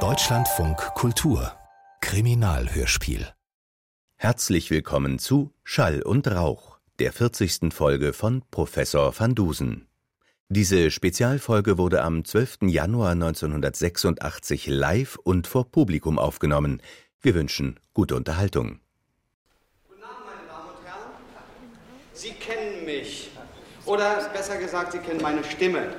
Deutschlandfunk Kultur Kriminalhörspiel Herzlich willkommen zu Schall und Rauch, der 40. Folge von Professor van Dusen. Diese Spezialfolge wurde am 12. Januar 1986 live und vor Publikum aufgenommen. Wir wünschen gute Unterhaltung. Guten Abend, meine Damen und Herren. Sie kennen mich. Oder besser gesagt, Sie kennen meine Stimme.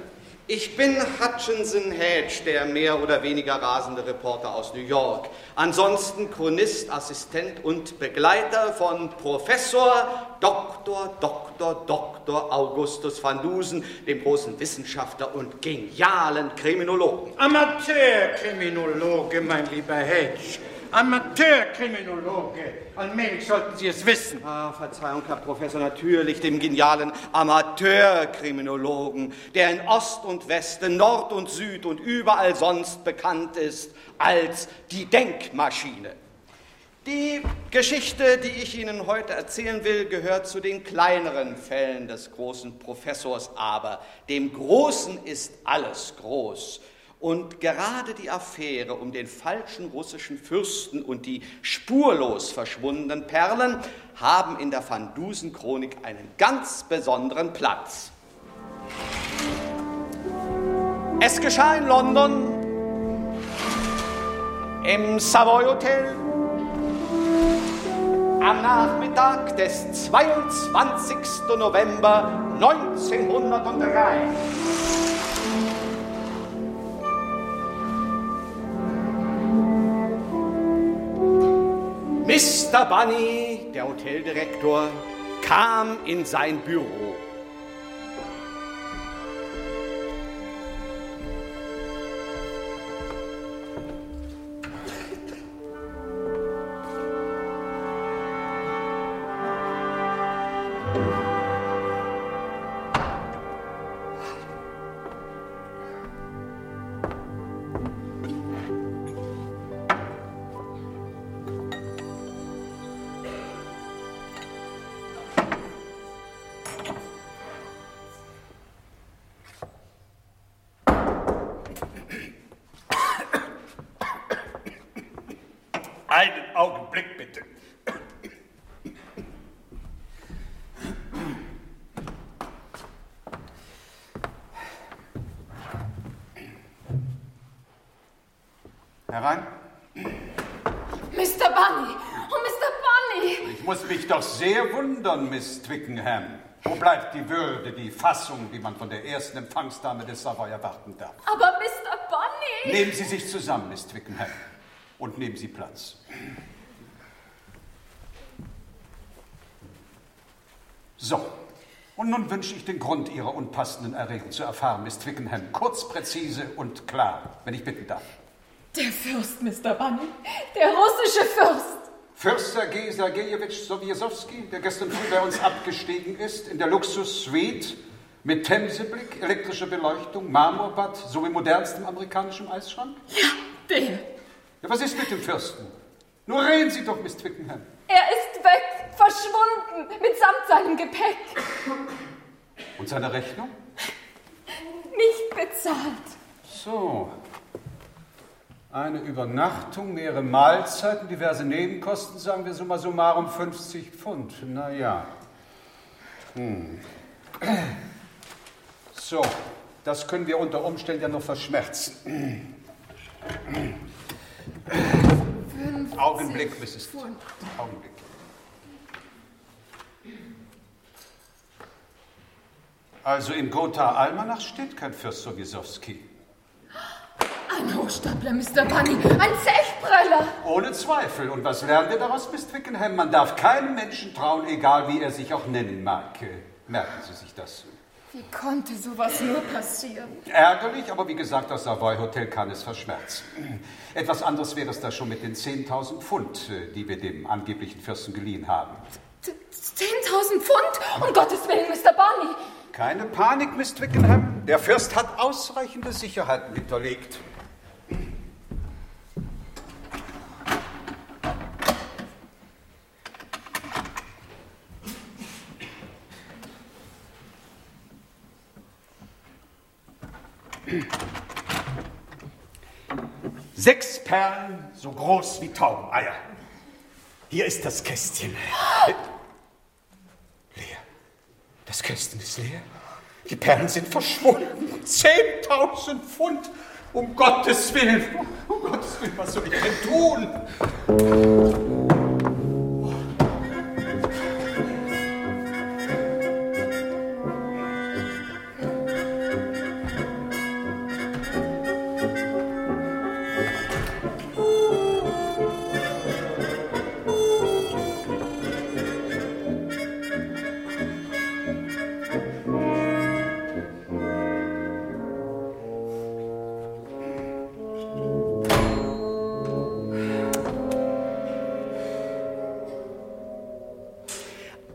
Ich bin Hutchinson Hedge, der mehr oder weniger rasende Reporter aus New York. Ansonsten Chronist, Assistent und Begleiter von Professor Dr. Dr. Dr. Augustus van Dusen, dem großen Wissenschaftler und genialen Kriminologen. Amateurkriminologe, mein lieber Hedge. Amateurkriminologe. Allmählich sollten Sie es wissen. Ah, Verzeihung, Herr Professor, natürlich dem genialen Amateurkriminologen, der in Ost und Westen, Nord und Süd und überall sonst bekannt ist als die Denkmaschine. Die Geschichte, die ich Ihnen heute erzählen will, gehört zu den kleineren Fällen des großen Professors, aber dem Großen ist alles groß. Und gerade die Affäre um den falschen russischen Fürsten und die spurlos verschwundenen Perlen haben in der Van Dusen-Chronik einen ganz besonderen Platz. Es geschah in London, im Savoy Hotel, am Nachmittag des 22. November 1903. Mr. Bunny, der Hoteldirektor, kam in sein Büro. Twickenham. Wo bleibt die Würde, die Fassung, die man von der ersten Empfangsdame des Savoy erwarten darf? Aber Mr. Bunny! Nehmen Sie sich zusammen, Miss Twickenham, und nehmen Sie Platz. So, und nun wünsche ich den Grund Ihrer unpassenden Erregung zu erfahren, Miss Twickenham. Kurz, präzise und klar, wenn ich bitten darf. Der Fürst, Mr. Bunny. Der russische Fürst. Fürst Sergei Sergejewitsch Sowiesowski, der gestern früh bei uns abgestiegen ist, in der Luxus-Suite mit Themseblick, elektrischer Beleuchtung, Marmorbad sowie modernstem amerikanischem Eisschrank? Ja, der. Ja, was ist mit dem Fürsten? Nur reden Sie doch, Miss Twickenham. Er ist weg, verschwunden, mitsamt seinem Gepäck. Und seine Rechnung? Nicht bezahlt. So. Eine Übernachtung, mehrere Mahlzeiten, diverse Nebenkosten, sagen wir summa summarum 50 Pfund. Na ja. Hm. So, das können wir unter Umständen ja noch verschmerzen. Augenblick, Mrs. Pfund. Augenblick. Also in Gotha Almanach steht kein Fürst Sowiesowski. Ein Hochstapler, Mr. Bunny. Ein Zechbreller. Ohne Zweifel. Und was lernen wir daraus, Miss Twickenham? Man darf keinem Menschen trauen, egal wie er sich auch nennen mag. Merken Sie sich das. Wie konnte sowas nur passieren? Ärgerlich, aber wie gesagt, das Savoy Hotel kann es verschmerzen. Etwas anderes wäre es da schon mit den 10.000 Pfund, die wir dem angeblichen Fürsten geliehen haben. Z- 10.000 Pfund? Um Gottes Willen, Mr. Bunny. Keine Panik, Miss Twickenham. Der Fürst hat ausreichende Sicherheiten hinterlegt. Sechs Perlen so groß wie Taubeneier. Hier ist das Kästchen. Leer. Das Kästchen ist leer. Die Perlen sind verschwunden. Zehntausend Pfund. Um Gottes Willen. Um Gottes Willen, was soll ich denn tun?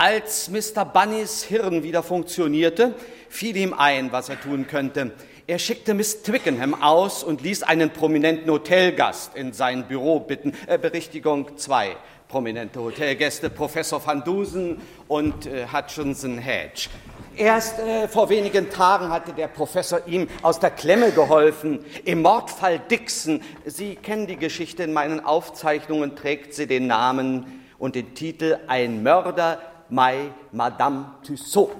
Als Mr. Bunnys Hirn wieder funktionierte, fiel ihm ein, was er tun könnte. Er schickte Miss Twickenham aus und ließ einen prominenten Hotelgast in sein Büro bitten. Äh, Berichtigung zwei prominente Hotelgäste, Professor Van Dusen und äh, Hutchinson Hedge. Erst äh, vor wenigen Tagen hatte der Professor ihm aus der Klemme geholfen. Im Mordfall Dixon, Sie kennen die Geschichte, in meinen Aufzeichnungen trägt sie den Namen und den Titel Ein Mörder Mai Madame Tussaud.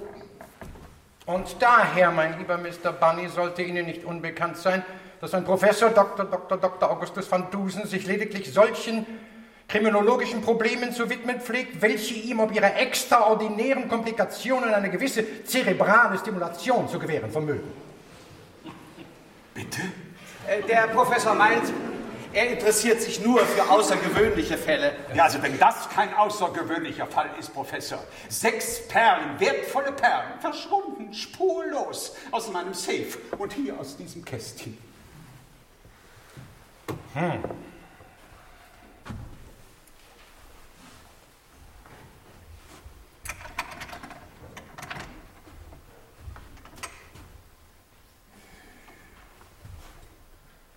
Und daher, mein lieber Mr. Bunny, sollte Ihnen nicht unbekannt sein, dass ein Professor Dr. Dr. Dr. Augustus van Dusen sich lediglich solchen kriminologischen Problemen zu widmen pflegt, welche ihm ob ihrer extraordinären Komplikationen eine gewisse zerebrale Stimulation zu gewähren vermögen. Bitte? Äh, der Professor meint, er interessiert sich nur für außergewöhnliche Fälle. Ja, also wenn das kein außergewöhnlicher Fall ist, Professor. Sechs Perlen, wertvolle Perlen, verschwunden, spurlos aus meinem Safe und hier aus diesem Kästchen. Hm.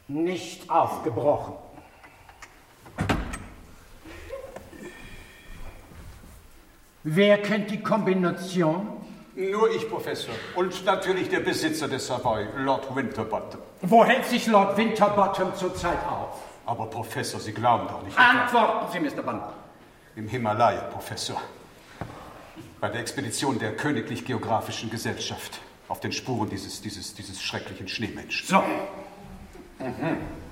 Nicht aufgebrochen. Wer kennt die Kombination? Nur ich, Professor. Und natürlich der Besitzer des Savoy, Lord Winterbottom. Wo hält sich Lord Winterbottom zurzeit auf? Aber Professor, Sie glauben doch nicht. Antworten Sie, Mr. Bunn. Im Himalaya, Professor. Bei der Expedition der Königlich Geographischen Gesellschaft. Auf den Spuren dieses, dieses, dieses schrecklichen Schneemenschen. So, Mhm.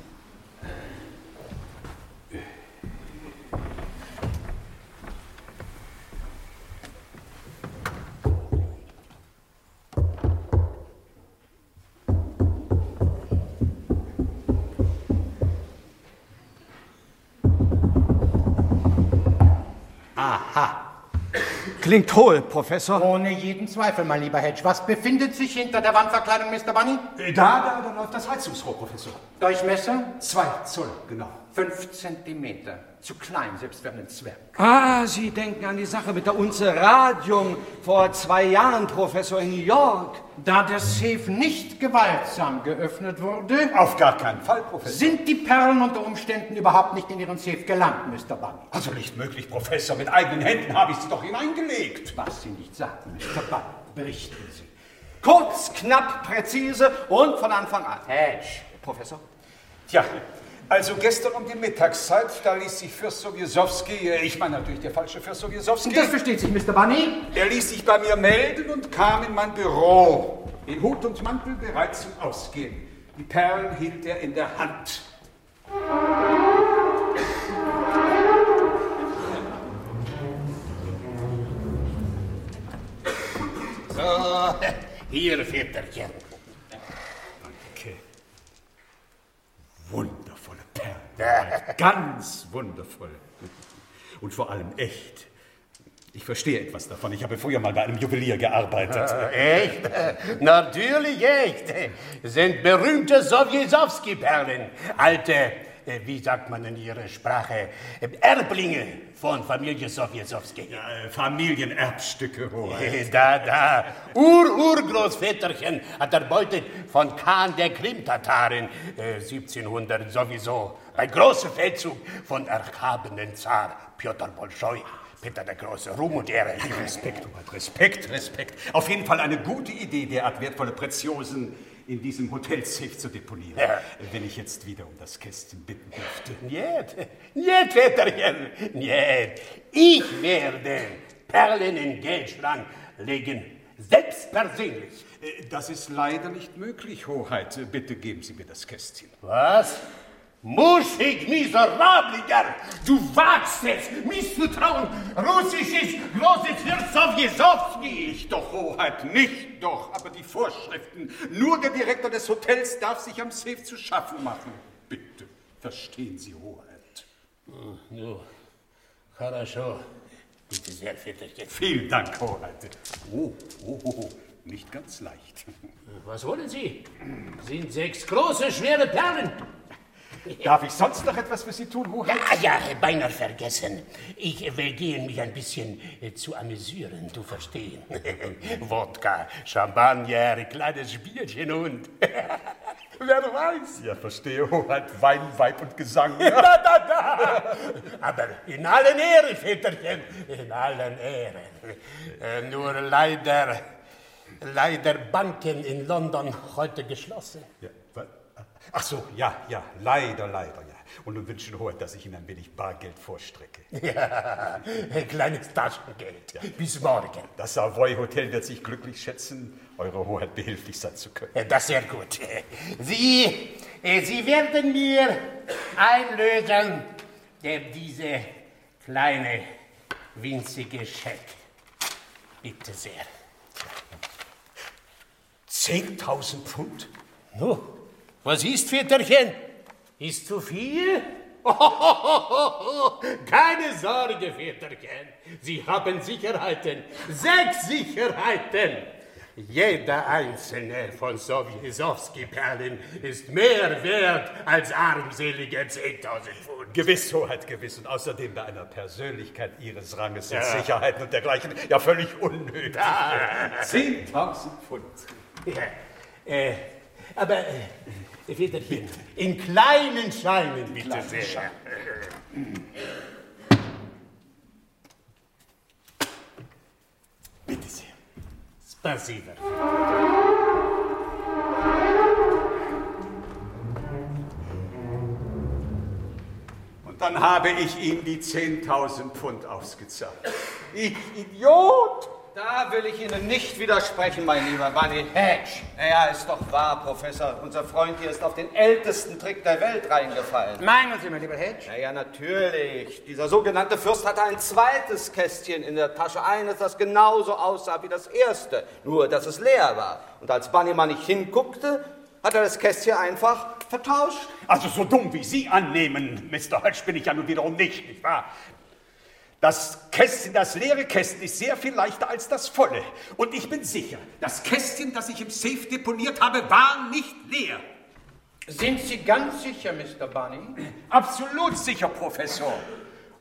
Klingt hohl, Professor. Ohne jeden Zweifel, mein lieber Hedge. Was befindet sich hinter der Wandverkleidung, Mr. Bunny? Da, da, da läuft das Heizungsrohr, Professor. Durchmesser? Zwei Zoll, genau. Fünf Zentimeter. Zu klein, selbst für einen Zwerg. Ah, Sie denken an die Sache mit der Unze Radium vor zwei Jahren, Professor, in New York. Da der Safe nicht gewaltsam geöffnet wurde, Auf gar keinen Fall, Professor. sind die Perlen unter Umständen überhaupt nicht in Ihren Safe gelangt, Mr. Bunny. Also nicht möglich, Professor. Mit eigenen Händen habe ich sie doch hineingelegt. Was Sie nicht sagten, Mr. Bunny, berichten Sie. Kurz, knapp, präzise und von Anfang an. Hedge. Professor? Tja, also gestern um die Mittagszeit, da ließ sich Fürst Sowiesowski, äh, ich meine natürlich der falsche Fürst Sowiesowski, Das versteht sich, Mr. Bunny. er ließ sich bei mir melden und kam in mein Büro. In Hut und Mantel bereit zum Ausgehen. Die Perlen hielt er in der Hand. So, hier, Väterchen. Okay. Wundervolle Perlen. Ganz wundervoll. Und vor allem echt. Ich verstehe etwas davon. Ich habe früher mal bei einem Juwelier gearbeitet. Echt? Natürlich echt. Sind berühmte Sowjesowski-Perlen. Alte, äh, wie sagt man in Ihrer Sprache, äh, Erblinge von Familie Sowjesowski. Äh, Familienerbstücke, Hoheit. Da, da. Ur-Urgroßväterchen hat erbeutet von Khan der Krimtataren äh, 1700 sowieso. Ein großer Feldzug von erhabenen Zar Piotr Bolschoi. Peter der Große, Ruhm und Ehre. Respekt, Hoheit, Respekt, Respekt. Auf jeden Fall eine gute Idee, derart wertvolle Preziosen in diesem Hotelsafe zu deponieren, ja. wenn ich jetzt wieder um das Kästchen bitten dürfte. Niet, niet, Väterchen, niet. Ich werde Perlen in Geldschrank legen, selbst persönlich. Äh, das ist leider nicht möglich, Hoheit. Bitte geben Sie mir das Kästchen. Was? Muschig, miserabliger! Du wagst es, misstrauen! Russisch ist großes für Sowjesowski! Ich doch, Hoheit, nicht doch, aber die Vorschriften. Nur der Direktor des Hotels darf sich am Safe zu schaffen machen. Bitte, verstehen Sie, Hoheit. Oh, no. Хорошо. Bitte sehr, Väterchen. Vielen Dank, Hoheit. Oh, oh, oh, oh, nicht ganz leicht. Was wollen Sie? Sind sechs große, schwere Perlen. Darf ich sonst noch etwas für Sie tun, Hoheit? Ja, ja, beinahe vergessen. Ich will gehen, mich ein bisschen äh, zu amüsieren, du verstehen. Wodka, Champagner, kleines Bierchen und... Wer weiß. Ja, verstehe, Hoheit, Wein, Weib und Gesang. Ja. da, da, da. Aber in allen Ehren, Väterchen, in allen Ehren. Äh, nur leider, leider Banken in London heute geschlossen. Ja. Ach so, ja, ja, leider, leider, ja. Und nun wünschen Hoheit, dass ich Ihnen ein wenig Bargeld vorstrecke. Ja, ein kleines Taschengeld. Ja. Bis morgen. Das Savoy Hotel wird sich glücklich schätzen, Eure Hoheit behilflich sein zu können. Das ist sehr gut. Sie, äh, Sie werden mir einlösen, der diese kleine, winzige Scheck. Bitte sehr. Zehntausend Pfund? No, was ist, Väterchen? Ist zu viel? Keine Sorge, Väterchen. Sie haben Sicherheiten. Sechs Sicherheiten. Jeder einzelne von Sowjesowski-Perlen ist mehr wert als armselige 10.000 Pfund. Gewiss, Hoheit, gewiss. Und außerdem bei einer Persönlichkeit Ihres Ranges sind ja. Sicherheiten und dergleichen ja völlig unnötig. 10.000 Pfund. Ja, äh, aber... Äh, Väterchen, in kleinen Scheinen, bitte kleinen sehr. Schein. Bitte sehr. Spasiba. Und dann habe ich ihm die 10.000 Pfund ausgezahlt. Ich Idiot! Da will ich Ihnen nicht widersprechen, mein lieber Bunny. Hedge! Ja, ist doch wahr, Professor. Unser Freund hier ist auf den ältesten Trick der Welt reingefallen. Meinen Sie, mein lieber Hedge? Ja, ja, natürlich. Dieser sogenannte Fürst hatte ein zweites Kästchen in der Tasche. Eines, das genauso aussah wie das erste, nur dass es leer war. Und als Bunny mal nicht hinguckte, hat er das Kästchen einfach vertauscht. Also so dumm wie Sie annehmen, Mr. Hodge, bin ich ja nun wiederum nicht, nicht wahr? Das Kästchen, das leere Kästchen ist sehr viel leichter als das volle. Und ich bin sicher, das Kästchen, das ich im Safe deponiert habe, war nicht leer. Sind Sie ganz sicher, Mr. Bunny? Absolut sicher, Professor.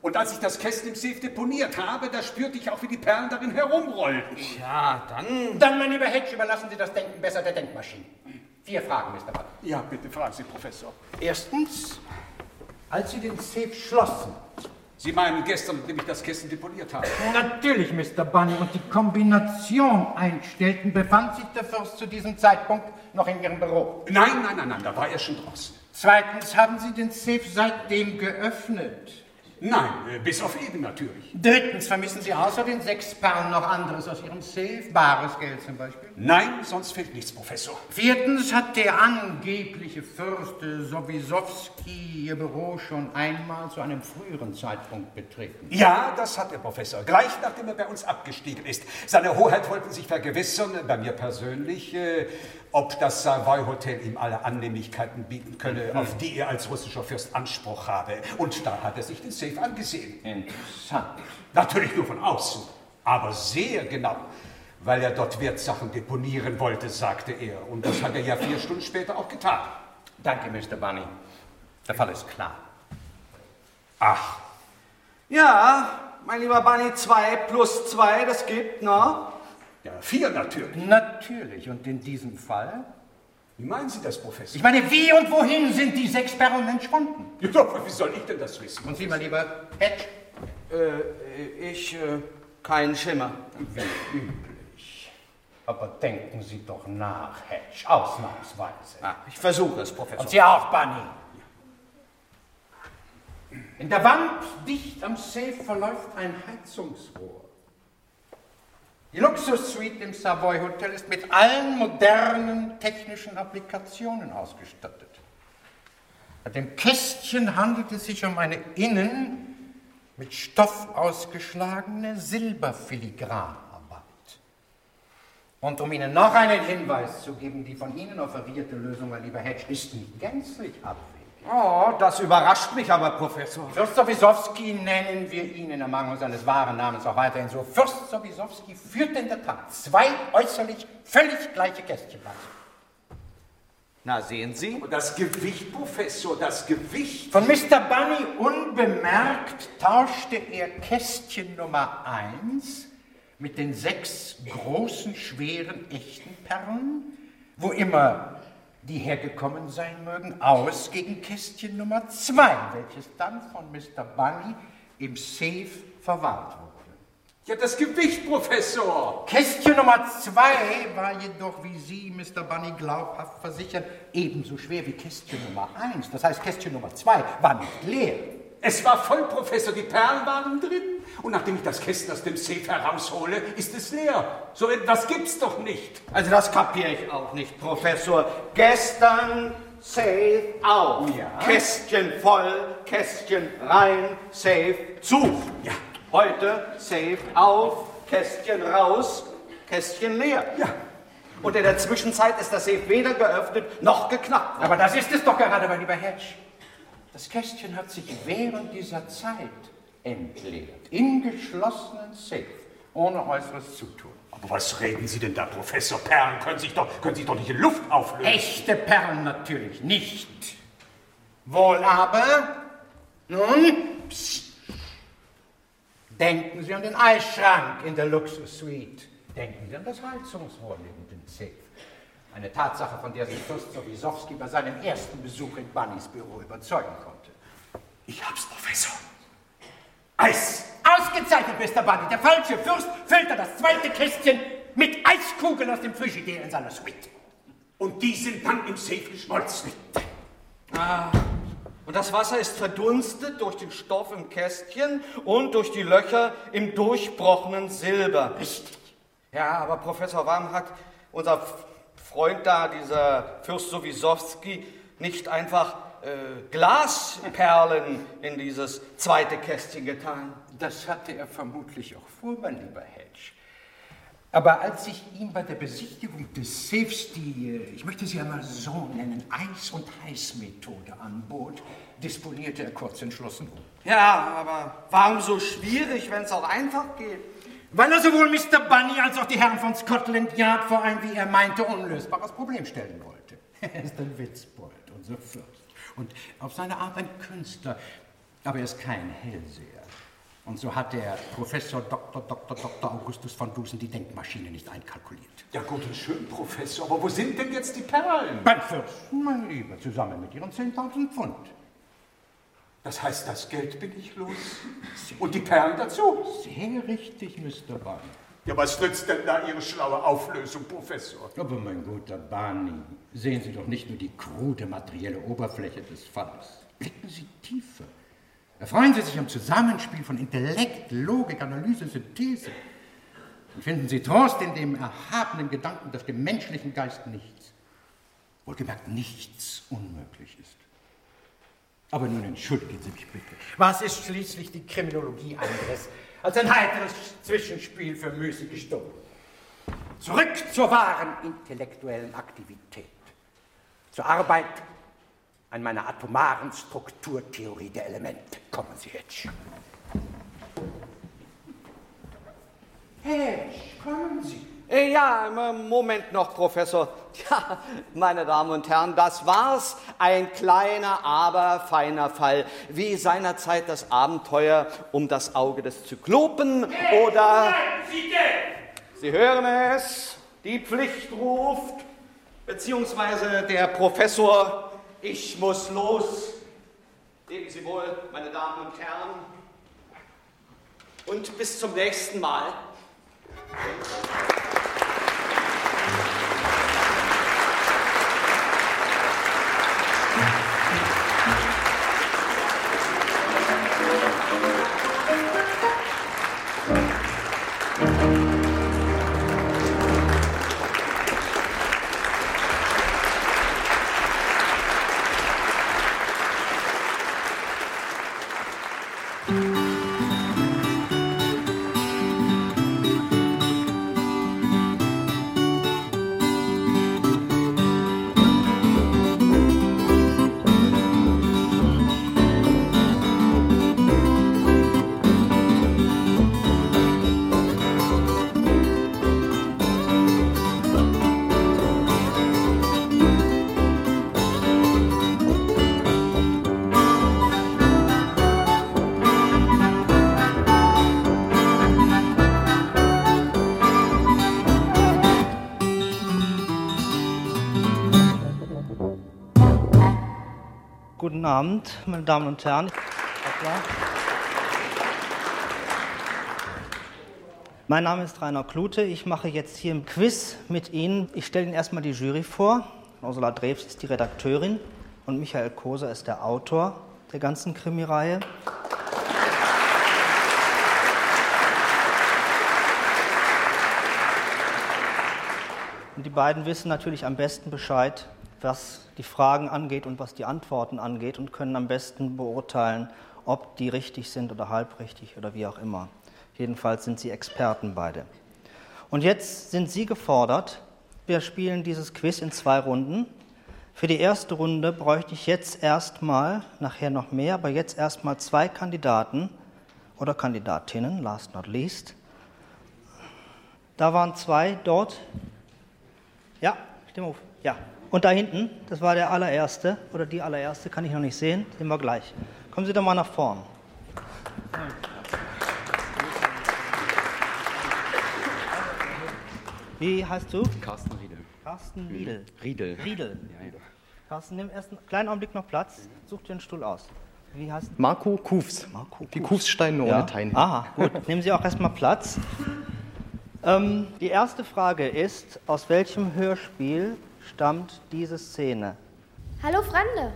Und als ich das Kästchen im Safe deponiert habe, da spürte ich auch, wie die Perlen darin herumrollten. Ja, dann... Dann, mein lieber Hedge, überlassen Sie das Denken besser der Denkmaschine. Vier Fragen, Mr. Bunny. Ja, bitte fragen Sie, Professor. Erstens, als Sie den Safe schlossen, Sie meinen gestern, nachdem ich das Kästchen deponiert habe? Natürlich, Mr. Bunny. Und die Kombination einstellten, befand sich der Fürst zu diesem Zeitpunkt noch in Ihrem Büro? Nein, nein, nein, nein, da war er schon draußen. Zweitens, haben Sie den Safe seitdem geöffnet? Nein, äh, bis auf eben natürlich. Drittens, vermissen Sie außer den sechs Perlen noch anderes aus Ihrem Safe? Bares Geld zum Beispiel? Nein, sonst fehlt nichts, Professor. Viertens, hat der angebliche Fürst Sowisowski Ihr Büro schon einmal zu einem früheren Zeitpunkt betreten? Ja, das hat der Professor, gleich nachdem er bei uns abgestiegen ist. Seine Hoheit wollten sich vergewissern, bei mir persönlich, äh, ob das Savoy Hotel ihm alle Annehmlichkeiten bieten könne, mhm. auf die er als russischer Fürst Anspruch habe. Und da hat er sich den Safe angesehen. Interessant. Natürlich nur von außen, aber sehr genau, weil er dort Wertsachen deponieren wollte, sagte er. Und das hat er ja vier Stunden später auch getan. Danke, Mr. Bunny. Der Fall ist klar. Ach. Ja, mein lieber Bunny, zwei plus zwei, das gibt, ne? Ja, vier natürlich. Natürlich. Und in diesem Fall? Wie meinen Sie das, Professor? Ich meine, wie und wohin sind die sechs Perlen entschwunden? Ja, doch, wie soll ich denn das wissen? Und Sie, mein lieber Hedge? Äh, ich, äh, keinen Schimmer. Wie üblich. Aber denken Sie doch nach, Hedge, ausnahmsweise. Ah, ich versuche es, Professor. Und Sie auch, Bunny. In der Wand dicht am Safe verläuft ein Heizungsrohr. Die Luxussuite im Savoy Hotel ist mit allen modernen technischen Applikationen ausgestattet. Bei dem Kästchen handelt es sich um eine innen mit Stoff ausgeschlagene Silberfiligranarbeit. Und um Ihnen noch einen Hinweis zu geben, die von Ihnen offerierte Lösung, mein lieber Hedge, ist nicht gänzlich abwegig. Oh, das überrascht mich aber, Professor. Fürst Sowisowski nennen wir ihn in Ermangelung seines wahren Namens auch weiterhin so. Fürst Sowisowski führt in der Tat zwei äußerlich völlig gleiche Kästchen bei. Na, sehen Sie? Und das Gewicht, Professor, das Gewicht. Von Mr. Bunny unbemerkt tauschte er Kästchen Nummer 1 mit den sechs großen, schweren, echten Perlen, wo immer die hergekommen sein mögen, aus gegen Kästchen Nummer 2, welches dann von Mr. Bunny im Safe verwahrt wurde. Ja, das Gewicht, Professor. Kästchen Nummer 2 war jedoch, wie Sie, Mr. Bunny, glaubhaft versichern, ebenso schwer wie Kästchen Nummer 1. Das heißt, Kästchen Nummer 2 war nicht leer. Es war voll, Professor, die Perlen waren drin. Und nachdem ich das Kästchen aus dem Safe heraushole, ist es leer. So etwas gibt's doch nicht. Also das kapiere ich auch nicht, Professor. Gestern Safe auf. Ja. Kästchen voll, Kästchen rein, Safe zu. Ja. Heute Safe auf, Kästchen raus, Kästchen leer. Ja. Und in der Zwischenzeit ist das Safe weder geöffnet noch geknackt worden. Aber das ist es doch gerade, mein lieber Hedge. Das Kästchen hat sich während dieser Zeit entleert. Im geschlossenen Safe. Ohne äußeres Zutun. Aber was reden Sie denn da, Professor? Perlen können sich doch, können sich doch nicht in Luft auflösen. Echte Perlen natürlich nicht. Wohl aber, nun, psst. denken Sie an den Eisschrank in der Luxussuite. Denken Sie an das Heizungsrohr neben dem Safe. Eine Tatsache, von der sich Fürst Sowisowski bei seinem ersten Besuch in Bunnys Büro überzeugen konnte. Ich hab's, Professor. Eis! Ausgezeichnet, Mr. Bunny. Der falsche Fürst füllte das zweite Kästchen mit Eiskugeln aus dem Frigidaire in seiner Suite. Und die sind dann im Safe geschmolzen. Und das Wasser ist verdunstet durch den Stoff im Kästchen und durch die Löcher im durchbrochenen Silber. Richtig. Ja, aber Professor, warum hat unser Freund da, dieser Fürst Sowisowski, nicht einfach äh, Glasperlen in dieses zweite Kästchen getan? Das hatte er vermutlich auch vor, mein lieber Hedge. Aber als ich ihm bei der Besichtigung des Safes die, äh, ich möchte sie einmal so nennen, Eis- und Heißmethode anbot, disponierte er kurz entschlossen um. Ja, aber warum so schwierig, wenn es auch einfach geht? Weil er sowohl Mr. Bunny als auch die Herren von Scotland Yard vor ein, wie er meinte, unlösbares Problem stellen wollte. Er ist ein Witzbold, unser Fürst. Und auf seine Art ein Künstler, aber er ist kein Hellseher. Und so hat der Professor Dr. Dr. Dr. Augustus von Dusen die Denkmaschine nicht einkalkuliert. Ja, gut und schön, Professor, aber wo sind denn jetzt die Perlen? Beim Fürsten, mein Lieber, zusammen mit Ihren 10.000 Pfund. Das heißt, das Geld bin ich los. Und die Perlen dazu. Sehr richtig, Mr. Bunny. Ja, was nützt denn da Ihre schlaue Auflösung, Professor? Aber mein guter Bunny, sehen Sie doch nicht nur die krude materielle Oberfläche des Falles. Blicken Sie tiefer. Erfreuen Sie sich am Zusammenspiel von Intellekt, Logik, Analyse, Synthese. Und finden Sie Trost in dem erhabenen Gedanken, dass dem menschlichen Geist nichts, wohlgemerkt nichts unmöglich ist. Aber nun entschuldigen Sie mich bitte. Was ist schließlich die Kriminologie anderes als ein heiteres Zwischenspiel für müßige Stunden? Zurück zur wahren intellektuellen Aktivität. Zur Arbeit an meiner atomaren Strukturtheorie der Elemente. Kommen Sie, Hedge. Hedge, kommen Sie. Äh, Ja, im Moment noch, Professor. Ja, meine Damen und Herren, das war's. Ein kleiner, aber feiner Fall. Wie seinerzeit das Abenteuer um das Auge des Zyklopen oder... Sie hören es, die Pflicht ruft, beziehungsweise der Professor, ich muss los. Leben Sie wohl, meine Damen und Herren. Und bis zum nächsten Mal. Abend, meine Damen und Herren. Mein Name ist Rainer Klute. Ich mache jetzt hier ein Quiz mit Ihnen. Ich stelle Ihnen erstmal die Jury vor. Ursula Drews ist die Redakteurin und Michael Koser ist der Autor der ganzen Krimireihe. Und die beiden wissen natürlich am besten Bescheid, was die Fragen angeht und was die Antworten angeht und können am besten beurteilen, ob die richtig sind oder halbrichtig oder wie auch immer. Jedenfalls sind sie Experten beide. Und jetzt sind Sie gefordert. Wir spielen dieses Quiz in zwei Runden. Für die erste Runde bräuchte ich jetzt erstmal, nachher noch mehr, aber jetzt erstmal zwei Kandidaten oder Kandidatinnen, last not least. Da waren zwei dort. Ja, Stimme auf. Ja. Und da hinten, das war der allererste oder die allererste, kann ich noch nicht sehen, sehen wir gleich. Kommen Sie doch mal nach vorn. Wie heißt du? Carsten Riedel. Carsten Riedel. Riedel. Riedel. Ja, ja. Carsten, nimm erst einen kleinen Augenblick noch Platz. Such dir einen Stuhl aus. Wie heißt? Marco Kufs. Marco Kufs. Nur Ja. ohne Tein. Aha, gut. Nehmen Sie auch erstmal Platz. Ähm, die erste Frage ist, aus welchem Hörspiel stammt diese Szene? Hallo Fremde.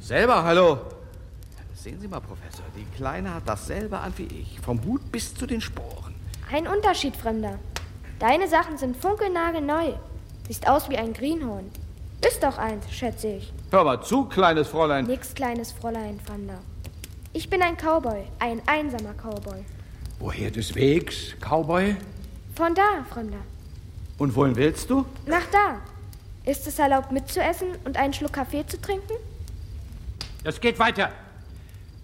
Selber, hallo. Sehen Sie mal, Professor, die Kleine hat dasselbe an wie ich. Vom Hut bis zu den Sporen. Ein Unterschied, Fremder. Deine Sachen sind funkelnagelneu. Siehst aus wie ein Greenhorn. Ist doch eins, schätze ich. Hör mal zu, kleines Fräulein. Nix kleines Fräulein, Fremder. Ich bin ein Cowboy, ein einsamer Cowboy. Woher des Wegs, Cowboy? Von da, Fremder. Und wohin willst du? Nach da. Ist es erlaubt mitzuessen und einen Schluck Kaffee zu trinken? Es geht weiter.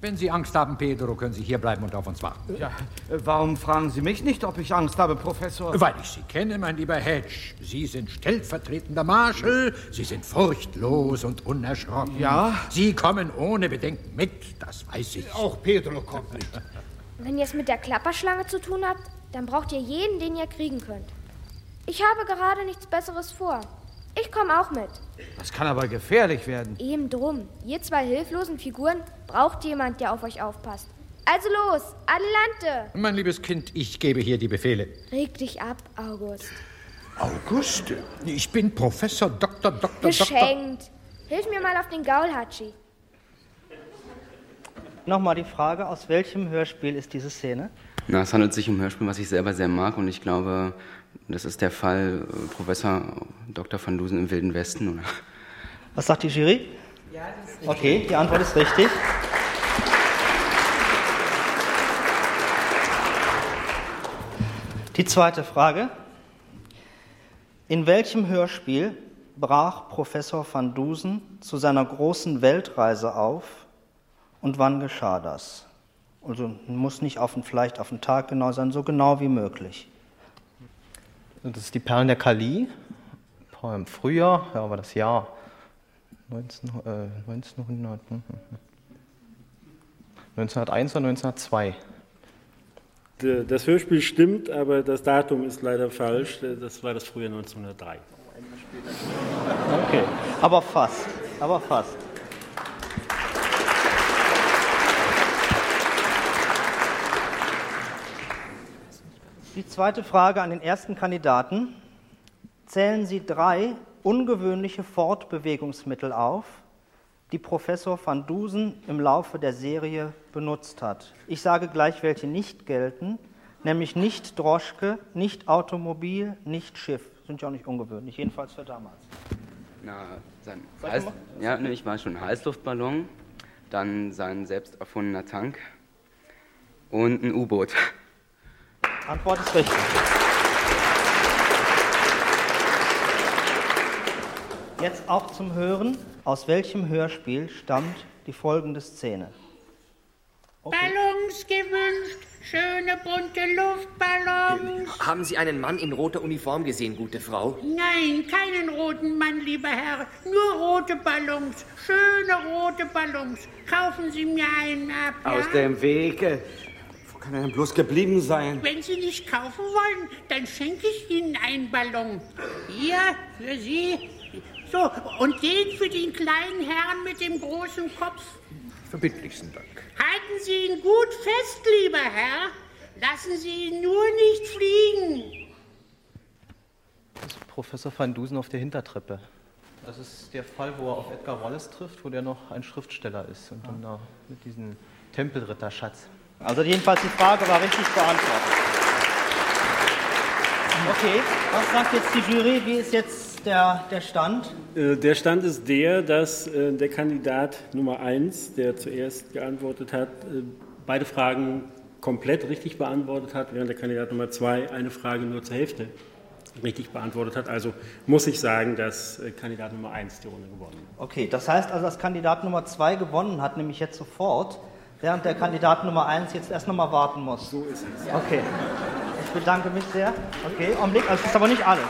Wenn Sie Angst haben, Pedro, können Sie hier bleiben und auf uns warten. Ja, warum fragen Sie mich nicht, ob ich Angst habe, Professor? Weil ich Sie kenne, mein lieber Hedge. Sie sind stellvertretender Marshal. Sie sind furchtlos und unerschrocken. Ja? Sie kommen ohne Bedenken mit, das weiß ich. Auch Pedro kommt mit. Wenn ihr es mit der Klapperschlange zu tun habt, dann braucht ihr jeden, den ihr kriegen könnt. Ich habe gerade nichts Besseres vor. Ich komme auch mit. Das kann aber gefährlich werden. Eben drum. Ihr zwei hilflosen Figuren braucht jemand, der auf euch aufpasst. Also los, Adelante! Mein liebes Kind, ich gebe hier die Befehle. Reg dich ab, August. August? Ich bin Professor Dr. Dr. Dr. Geschenkt. Hilf mir mal auf den Gaul, Hatschi. Nochmal die Frage, aus welchem Hörspiel ist diese Szene? Na, es handelt sich um ein Hörspiel, was ich selber sehr mag und ich glaube, das ist der Fall äh, Professor Dr. van Dusen im Wilden Westen, oder? Was sagt die Jury? Ja, das ist Okay, die Antwort ist richtig. Die zweite Frage. In welchem Hörspiel brach Professor van Dusen zu seiner großen Weltreise auf und wann geschah das? Also muss nicht auf den, vielleicht auf den Tag genau sein, so genau wie möglich. Das ist die Perlen der Kali. Im Frühjahr, ja, war das Jahr 19, äh, 1900, hm, hm, hm. 1901 oder 1902. D- Das Hörspiel stimmt, aber das Datum ist leider falsch. Das war das Frühjahr 1903. Okay, aber fast, aber fast. Die zweite Frage an den ersten Kandidaten. Zählen Sie drei ungewöhnliche Fortbewegungsmittel auf, die Professor van Dusen im Laufe der Serie benutzt hat. Ich sage gleich, welche nicht gelten, nämlich nicht Droschke, nicht Automobil, nicht Schiff. Sind ja auch nicht ungewöhnlich, jedenfalls für damals. Na, sein mal- ja, ne, ich war schon Heißluftballon, dann sein selbst erfundener Tank und ein U-Boot. Antwort ist richtig. Jetzt auch zum Hören. Aus welchem Hörspiel stammt die folgende Szene? Ballons gewünscht, schöne bunte Luftballons. Haben Sie einen Mann in roter Uniform gesehen, gute Frau? Nein, keinen roten Mann, lieber Herr, nur rote Ballons, schöne rote Ballons. Kaufen Sie mir einen ab, ja? Aus dem Wege. Kann er denn bloß geblieben sein? Wenn Sie nicht kaufen wollen, dann schenke ich Ihnen einen Ballon. Hier, für Sie. So, und den für den kleinen Herrn mit dem großen Kopf. Verbindlichsten Dank. Halten Sie ihn gut fest, lieber Herr. Lassen Sie ihn nur nicht fliegen. Das ist Professor van Dusen auf der Hintertreppe. Das ist der Fall, wo er auf Edgar Wallace trifft, wo der noch ein Schriftsteller ist und dann da mit diesem Tempelritterschatz. Also jedenfalls die Frage war richtig beantwortet. Okay, was sagt jetzt die Jury? Wie ist jetzt der, der Stand? Äh, Der Stand ist der, dass äh, der Kandidat Nummer 1, der zuerst geantwortet hat, äh, beide Fragen komplett richtig beantwortet hat, während der Kandidat Nummer 2 eine Frage nur zur Hälfte richtig beantwortet hat. Also muss ich sagen, dass Kandidat Nummer 1 die Runde gewonnen hat. Okay, das heißt also, dass Kandidat Nummer 2 gewonnen hat, nämlich jetzt sofort, während der Kandidat Nummer 1 jetzt erst nochmal warten muss. So ist es. Okay. Ich bedanke mich sehr. Okay, Augenblick, also das ist aber nicht alles.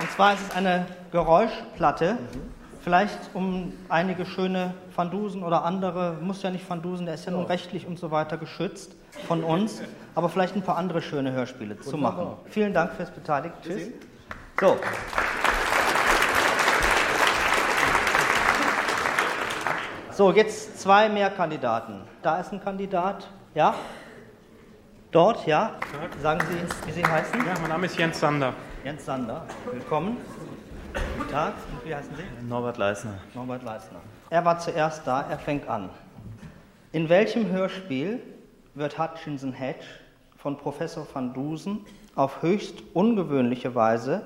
Und zwar ist es eine Geräuschplatte. Vielleicht um einige schöne Van Dusen oder andere, muss ja nicht Van Dusen, der ist ja nun rechtlich und so weiter geschützt von uns, aber vielleicht ein paar andere schöne Hörspiele zu machen. Wunderbar. Vielen Dank fürs Beteiligen. Tschüss. So. So, jetzt zwei mehr Kandidaten. Da ist ein Kandidat. Ja? Dort, ja? Sagen Sie, wie Sie heißen? Ja, mein Name ist Jens Sander. Jens Sander. Willkommen. Guten Tag. Und wie heißen Sie? Norbert Leisner. Norbert Leisner. Er war zuerst da, er fängt an. In welchem Hörspiel wird Hutchinson Hedge von Professor van Dusen auf höchst ungewöhnliche Weise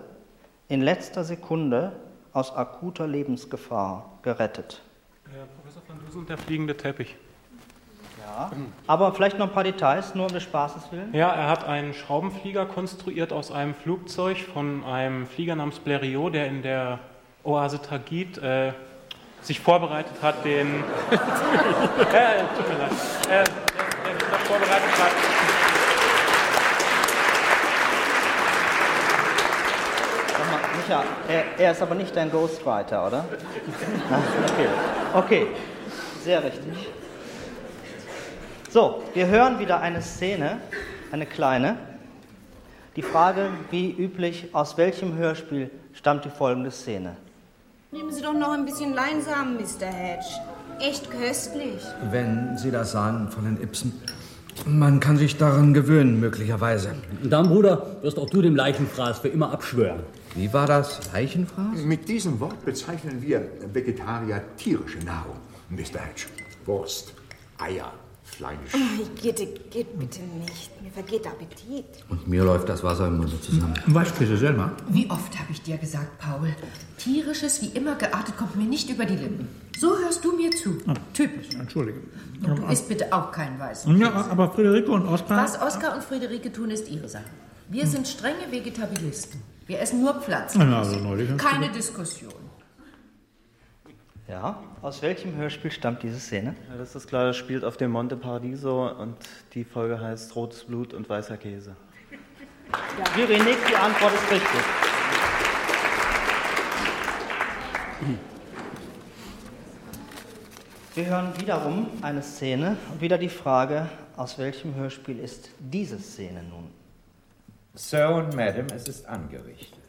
in letzter Sekunde aus akuter Lebensgefahr gerettet? Äh, Dusen und der fliegende Teppich. Ja. Aber vielleicht noch ein paar Details, nur um des Spaßes willen. Ja, er hat einen Schraubenflieger konstruiert aus einem Flugzeug von einem Flieger namens Blériot, der in der Oase Tagit äh, sich vorbereitet hat, den. äh, tut mir leid. Äh, der, der sich da vorbereitet hat. Sag mal, Micha, er, er ist aber nicht dein Ghostwriter, oder? Okay. okay, sehr richtig. So, wir hören wieder eine Szene, eine kleine. Die Frage, wie üblich, aus welchem Hörspiel stammt die folgende Szene? Nehmen Sie doch noch ein bisschen Leinsamen, Mr. Hedge. Echt köstlich. Wenn Sie das sagen, Fräulein Ibsen. Man kann sich daran gewöhnen, möglicherweise. Dann, Bruder, wirst auch du dem Leichenfraß für immer abschwören. Wie war das? Leichenfraß? Mit diesem Wort bezeichnen wir Vegetarier tierische Nahrung, Mr. Hedge. Wurst, Eier, Fleisch. Oh, Gitte, geht bitte nicht. Mir vergeht der Appetit. Und mir läuft das Wasser im Munde zusammen. Was bitte, Selma? Wie oft habe ich dir gesagt, Paul? Tierisches, wie immer geartet, kommt mir nicht über die Lippen. So hörst du mir zu. Typisch. Entschuldige. Und du isst bitte auch kein Weißen. Ja, aber Friederike und Oskar. Was Oskar und Friederike tun, ist ihre Sache. Wir sind strenge Vegetabilisten. Wir essen nur Pflanzen. Also du Keine Diskussion. Ja, aus welchem Hörspiel stammt diese Szene? Ja, das ist klar, das spielt auf dem Monte Paradiso und die Folge heißt Rotes Blut und weißer Käse. Jury nickt, die Antwort ist richtig. Wir hören wiederum eine Szene und wieder die Frage, aus welchem Hörspiel ist diese Szene nun? Sir und Madam, es ist angerichtet.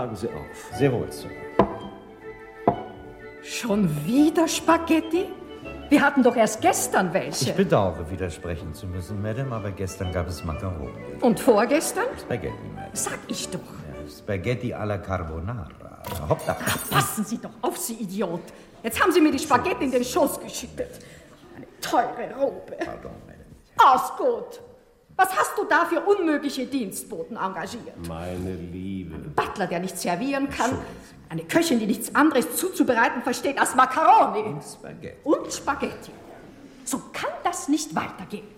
Tragen Sie auf. Sehr wohl, Sir. Schon wieder Spaghetti? Wir hatten doch erst gestern welche. Ich bedauere, widersprechen zu müssen, Madam, aber gestern gab es Macaroni. Und vorgestern? Spaghetti, Madam. Sag ich doch. Ja, Spaghetti alla Carbonara. Hoppla. Passen Sie doch auf, Sie Idiot. Jetzt haben Sie mir die Spaghetti in den Schoß geschüttet. Eine teure Robe. Pardon, Madam. Osgut, was hast du da für unmögliche Dienstboten engagiert? Meine Liebe. Butler, der nicht servieren kann. Eine Köchin, die nichts anderes zuzubereiten versteht als Macaroni. Und Spaghetti. Und Spaghetti. So kann das nicht weitergehen.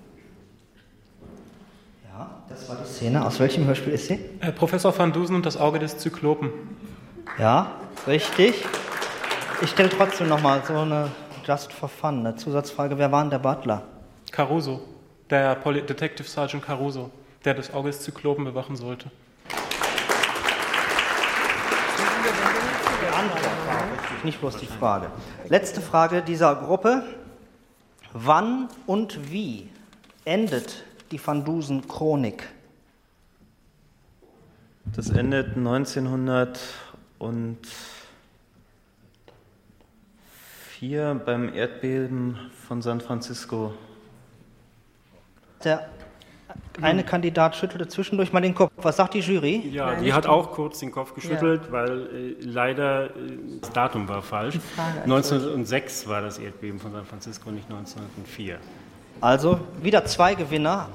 Ja, das war die Szene. Aus welchem Hörspiel ist sie? Äh, Professor van Dusen und das Auge des Zyklopen. Ja, richtig. Ich stelle trotzdem nochmal so eine Just for Fun, eine Zusatzfrage. Wer war denn der Butler? Caruso, der Poli Detective Sergeant Caruso, der das Auge des Zyklopen bewachen sollte. Die Antwort war richtig, nicht bloß die Frage. Letzte Frage dieser Gruppe. Wann und wie endet die Van Dusen Chronik? Das endet 1904 beim Erdbeben von San Francisco. Der eine Kandidat schüttelte zwischendurch mal den Kopf. Was sagt die Jury? Ja, die hat auch kurz den Kopf geschüttelt, weil äh, leider äh, das Datum war falsch. Frage 1906 war das Erdbeben von San Francisco, nicht 1904. Also wieder zwei Gewinner.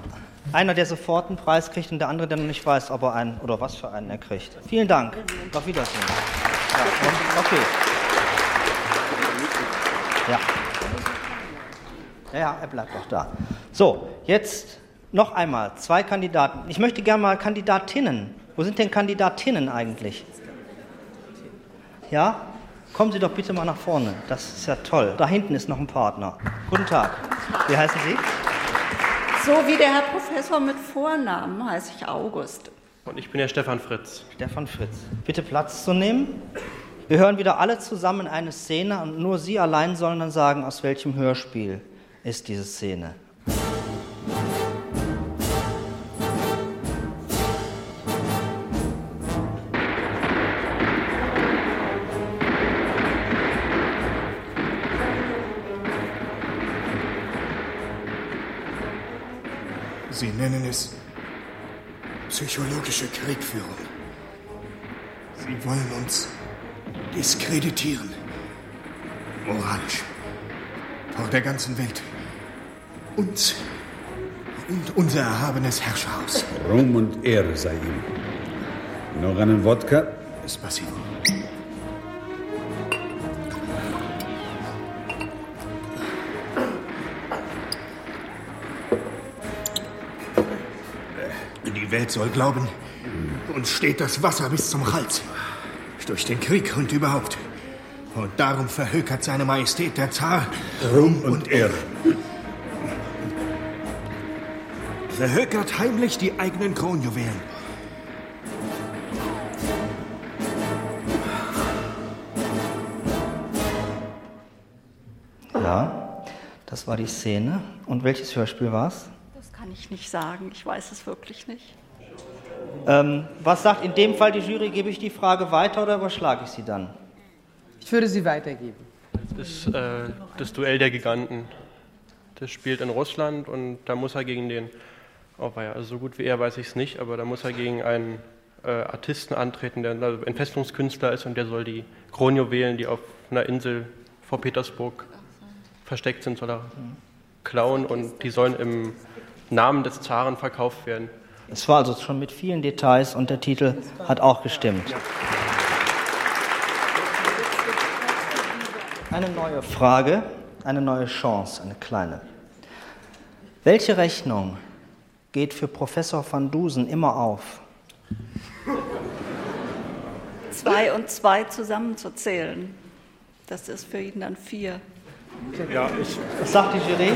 Einer, der sofort einen Preis kriegt und der andere, der noch nicht weiß, ob er einen oder was für einen er kriegt. Vielen Dank. Auf Wiedersehen. Ja, okay. Ja. Ja, er bleibt auch da. So, jetzt noch einmal zwei Kandidaten. Ich möchte gerne mal Kandidatinnen. Wo sind denn Kandidatinnen eigentlich? Ja? Kommen Sie doch bitte mal nach vorne. Das ist ja toll. Da hinten ist noch ein Partner. Guten Tag. Wie heißen Sie? So wie der Herr Professor mit Vornamen heiße ich August. Und ich bin der Stefan Fritz. Stefan Fritz. Bitte Platz zu nehmen. Wir hören wieder alle zusammen eine Szene und nur Sie allein sollen dann sagen, aus welchem Hörspiel ist diese Szene. Sie nennen es psychologische Kriegführung. Sie wollen uns diskreditieren. Moralisch. Vor der ganzen Welt. Uns und unser erhabenes Herrscherhaus. Ruhm und Ehre sei ihm. Noch einen Wodka? Spasibo. Die Welt soll glauben, uns steht das Wasser bis zum Hals. Durch den Krieg und überhaupt. Und darum verhökert seine Majestät der Zar Ruhm und Ehre. verhökert heimlich die eigenen Kronjuwelen. Ja, das war die Szene. Und welches Hörspiel war es? Das kann ich nicht sagen. Ich weiß es wirklich nicht. Ähm, was sagt in dem Fall die Jury? Gebe ich die Frage weiter oder überschlage ich sie dann? Ich würde sie weitergeben. Das, äh, das Duell der Giganten. Das spielt in Russland und da muss er gegen den, oh ja, also so gut wie er weiß ich es nicht, aber da muss er gegen einen äh, Artisten antreten, der also ein Festungskünstler ist und der soll die Kronjuwelen, die auf einer Insel vor Petersburg versteckt sind, soll er klauen und die sollen im Namen des Zaren verkauft werden. Es war also schon mit vielen Details und der Titel hat auch gestimmt. Eine neue Frage, eine neue Chance, eine kleine. Welche Rechnung geht für Professor van Dusen immer auf? Zwei und zwei zusammenzuzählen, das ist für ihn dann vier. Ja, ich, Was sagt die Jury?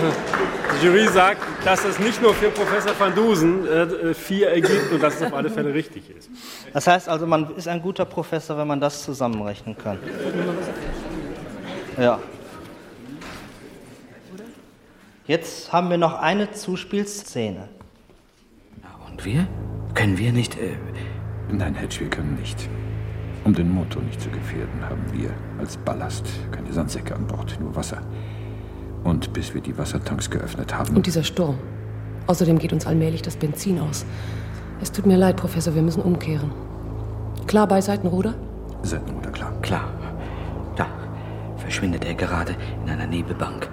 Die Jury sagt, dass es nicht nur für Professor van Dusen äh, vier ergibt und dass es auf alle Fälle richtig ist. Das heißt also, man ist ein guter Professor, wenn man das zusammenrechnen kann. Ja. Jetzt haben wir noch eine Zuspielszene. Und wir? Können wir nicht. Äh, Nein, Hedge, wir können nicht. Um den Motor nicht zu gefährden, haben wir als Ballast keine Sandsäcke an Bord, nur Wasser. Und bis wir die Wassertanks geöffnet haben. Und dieser Sturm. Außerdem geht uns allmählich das Benzin aus. Es tut mir leid, Professor, wir müssen umkehren. Klar bei Seitenruder? Seitenruder, verschwindet er gerade in einer Nebelbank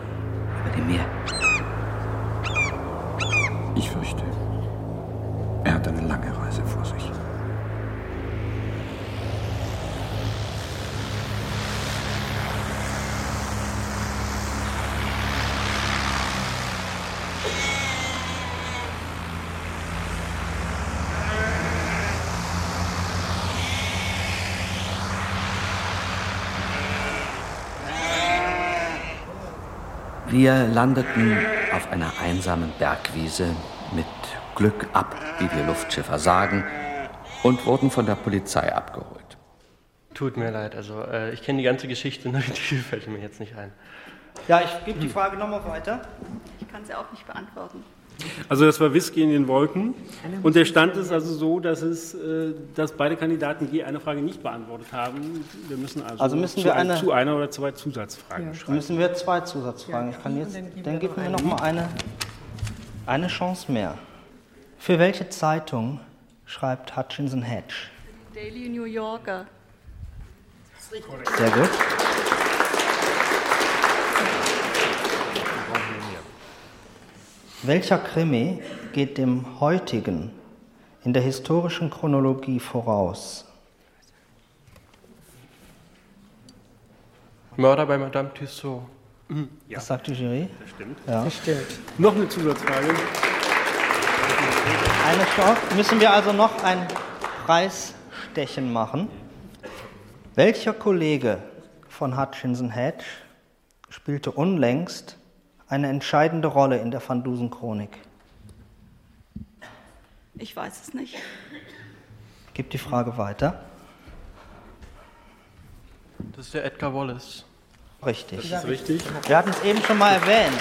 über dem Meer. Wir landeten auf einer einsamen Bergwiese mit Glück ab, wie wir Luftschiffer sagen, und wurden von der Polizei abgeholt. Tut mir leid, also äh, ich kenne die ganze Geschichte, nur die fällt mir jetzt nicht ein. Ja, ich gebe die Frage nochmal weiter. Ich kann sie auch nicht beantworten. Also das war Whisky in den Wolken. Und der Stand ist also so, dass, es, äh, dass beide Kandidaten je eine Frage nicht beantwortet haben. Wir müssen also, Also müssen zu, eine- zu einer oder zwei Zusatzfragen Dann schreiben. müssen wir zwei Zusatzfragen. Ich kann jetzt, dann gib mir noch mal eine, eine Chance mehr. Für welche Zeitung schreibt Hutchinson Hedge? Daily New Yorker. Sehr gut. Welcher Krimi geht dem heutigen in der historischen Chronologie voraus? Mörder bei Madame Tussaud. Was sagt die Jury? Das stimmt. Ja. Das stimmt. Noch eine Zusatzfrage. Eine Chance. Müssen wir also noch ein Preisstechen machen? Welcher Kollege von Hutchinson Hedge spielte unlängst eine entscheidende Rolle in der Van Dusen Chronik? Ich weiß es nicht. Gib die Frage weiter. Das ist der Edgar Wallace. Richtig. Das ist richtig. Wir hatten es eben schon mal erwähnt.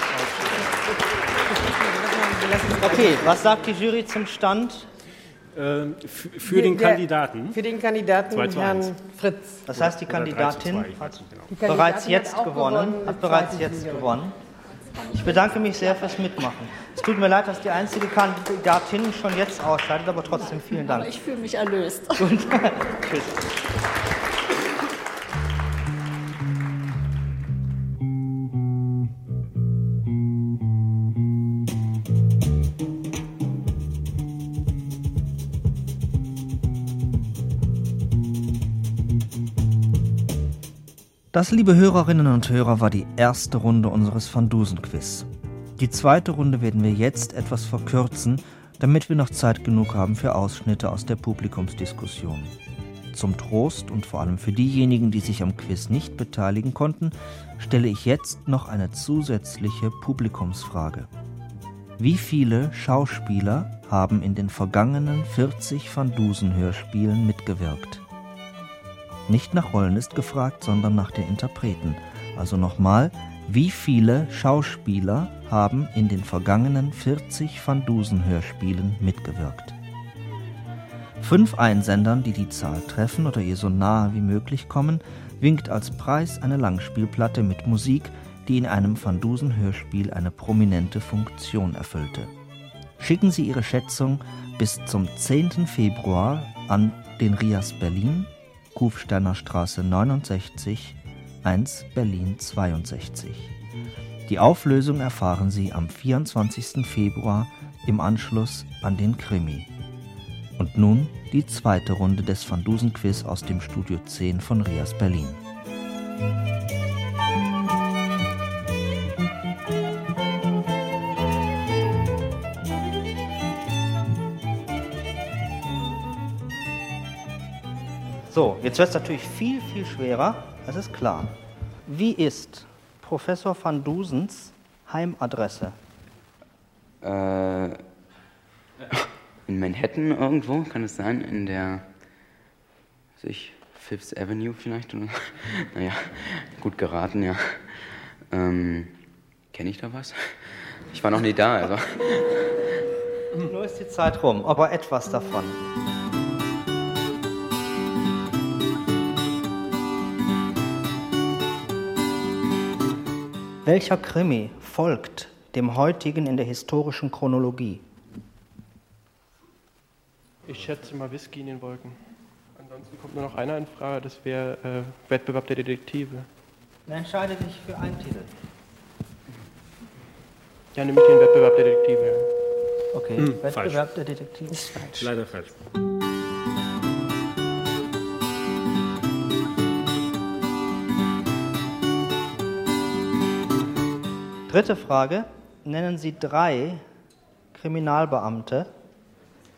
Okay, was sagt die Jury zum Stand? Äh, für, für den Der- Kandidaten. Für den Kandidaten 2 zu Herrn 1. Fritz. Das heißt, die Oder- oder 3 zu Kandidatin 2, ich weiß nicht genau. Die Kandidatin bereits hat jetzt gewonnen, gewonnen hat bereits 20 jetzt gewonnen. Ich bedanke mich sehr fürs Mitmachen. Es tut mir leid, dass die einzige Kandidatin schon jetzt ausscheidet, aber trotzdem vielen Dank. Aber ich fühle mich erlöst. Gut. Tschüss. Das, liebe Hörerinnen und Hörer, war die erste Runde unseres Van Dusen Quiz. Die zweite Runde werden wir jetzt etwas verkürzen, damit wir noch Zeit genug haben für Ausschnitte aus der Publikumsdiskussion. Zum Trost und vor allem für diejenigen, die sich am Quiz nicht beteiligen konnten, stelle ich jetzt noch eine zusätzliche Publikumsfrage. Wie viele Schauspieler haben in den vergangenen 40 Van Dusen Hörspielen mitgewirkt? Nicht nach Rollen ist gefragt, sondern nach den Interpreten. Also nochmal, wie viele Schauspieler haben in den vergangenen 40 Van Dusen Hörspielen mitgewirkt? Fünf Einsendern, die die Zahl treffen oder ihr so nahe wie möglich kommen, winkt als Preis eine Langspielplatte mit Musik, die in einem Van Dusen Hörspiel eine prominente Funktion erfüllte. Schicken Sie Ihre Schätzung bis zum 10. Februar an den Rias Berlin, Kufsteiner Straße 69, 1 Berlin 62. Die Auflösung erfahren Sie am 24. Februar im Anschluss an den Krimi. Und nun die zweite Runde des Van Dusen Quiz aus dem Studio 10 von Rias Berlin. So, jetzt wird es natürlich viel, viel schwerer, das ist klar. Wie ist Professor van Dusens Heimadresse? Äh, in Manhattan irgendwo, kann es sein? In der, ich, Fifth Avenue vielleicht? Naja, gut geraten, ja. Ähm, Kenne ich da was? Ich war noch nie da, also. Nur ist die Zeit rum, aber etwas davon. Welcher Krimi folgt dem heutigen in der historischen Chronologie? Ich schätze mal Whisky in den Wolken. Ansonsten kommt nur noch einer in Frage, das wäre äh, Wettbewerb der Detektive. Dann entscheide dich für einen Titel. Ja, nehme ich den Wettbewerb der Detektive. Okay, Hm, Wettbewerb falsch. der Detektive ist falsch. Leider falsch. Dritte Frage. Nennen Sie drei Kriminalbeamte,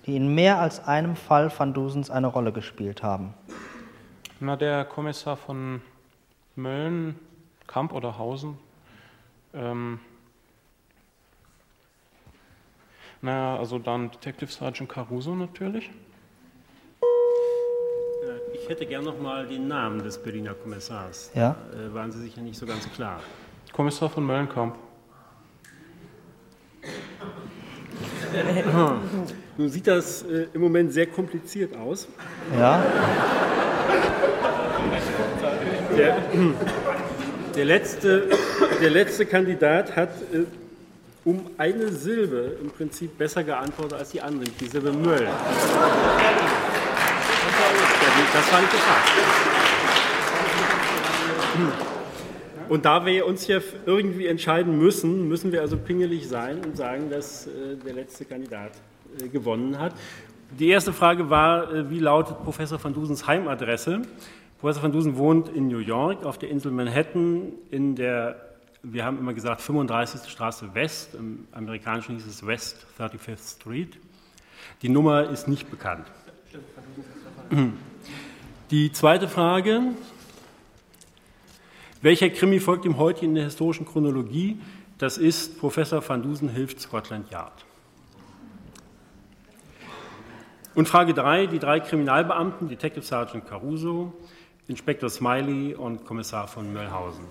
die in mehr als einem Fall Van Dusens eine Rolle gespielt haben. Na, der Kommissar von Mölln, Kamp oder Hausen. Ähm, naja, also dann Detective Sergeant Caruso natürlich. Äh, Ich hätte gern noch mal den Namen des Berliner Kommissars. Ja. Da äh, waren Sie sich ja nicht so ganz klar. Kommissar von Möllenkamp. Nun sieht das äh, im Moment sehr kompliziert aus. Ja. Der, der, letzte, der letzte Kandidat hat äh, um eine Silbe im Prinzip besser geantwortet als die anderen, die Silbe Möll. Das war nicht gefragt. Und da wir uns hier irgendwie entscheiden müssen, müssen wir also pingelig sein und sagen, dass äh, der letzte Kandidat äh, gewonnen hat. Die erste Frage war, äh, wie lautet Professor van Dusens Heimadresse? Professor van Dusen wohnt in New York auf der Insel Manhattan in der, wir haben immer gesagt, 35. Straße West. Im Amerikanischen hieß es West 35th Street. Die Nummer ist nicht bekannt. Die zweite Frage, welcher Krimi folgt ihm heute in der historischen Chronologie? Das ist Professor van Dusen hilft Scotland Yard. Und Frage 3, die drei Kriminalbeamten, Detective Sergeant Caruso, Inspektor Smiley und Kommissar von Möllhausen.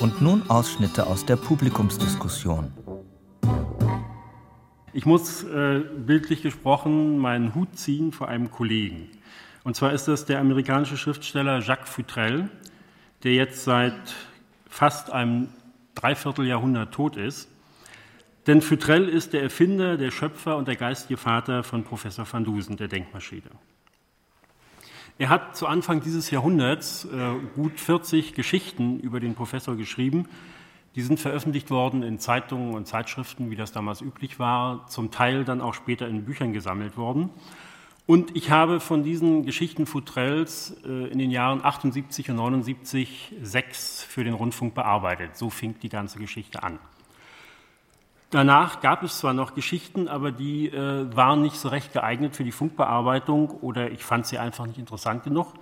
Und nun Ausschnitte aus der Publikumsdiskussion. Ich muss äh, bildlich gesprochen meinen Hut ziehen vor einem Kollegen. Und zwar ist das der amerikanische Schriftsteller Jacques Futrell, der jetzt seit fast einem Dreivierteljahrhundert tot ist. Denn Futrell ist der Erfinder, der Schöpfer und der geistige Vater von Professor van Dusen, der Denkmaschine. Er hat zu Anfang dieses Jahrhunderts äh, gut 40 Geschichten über den Professor geschrieben. Die sind veröffentlicht worden in Zeitungen und Zeitschriften, wie das damals üblich war, zum Teil dann auch später in Büchern gesammelt worden. Und ich habe von diesen Geschichten Futrells äh, in den Jahren 78 und 79 sechs für den Rundfunk bearbeitet. So fing die ganze Geschichte an. Danach gab es zwar noch Geschichten, aber die äh, waren nicht so recht geeignet für die Funkbearbeitung oder ich fand sie einfach nicht interessant genug.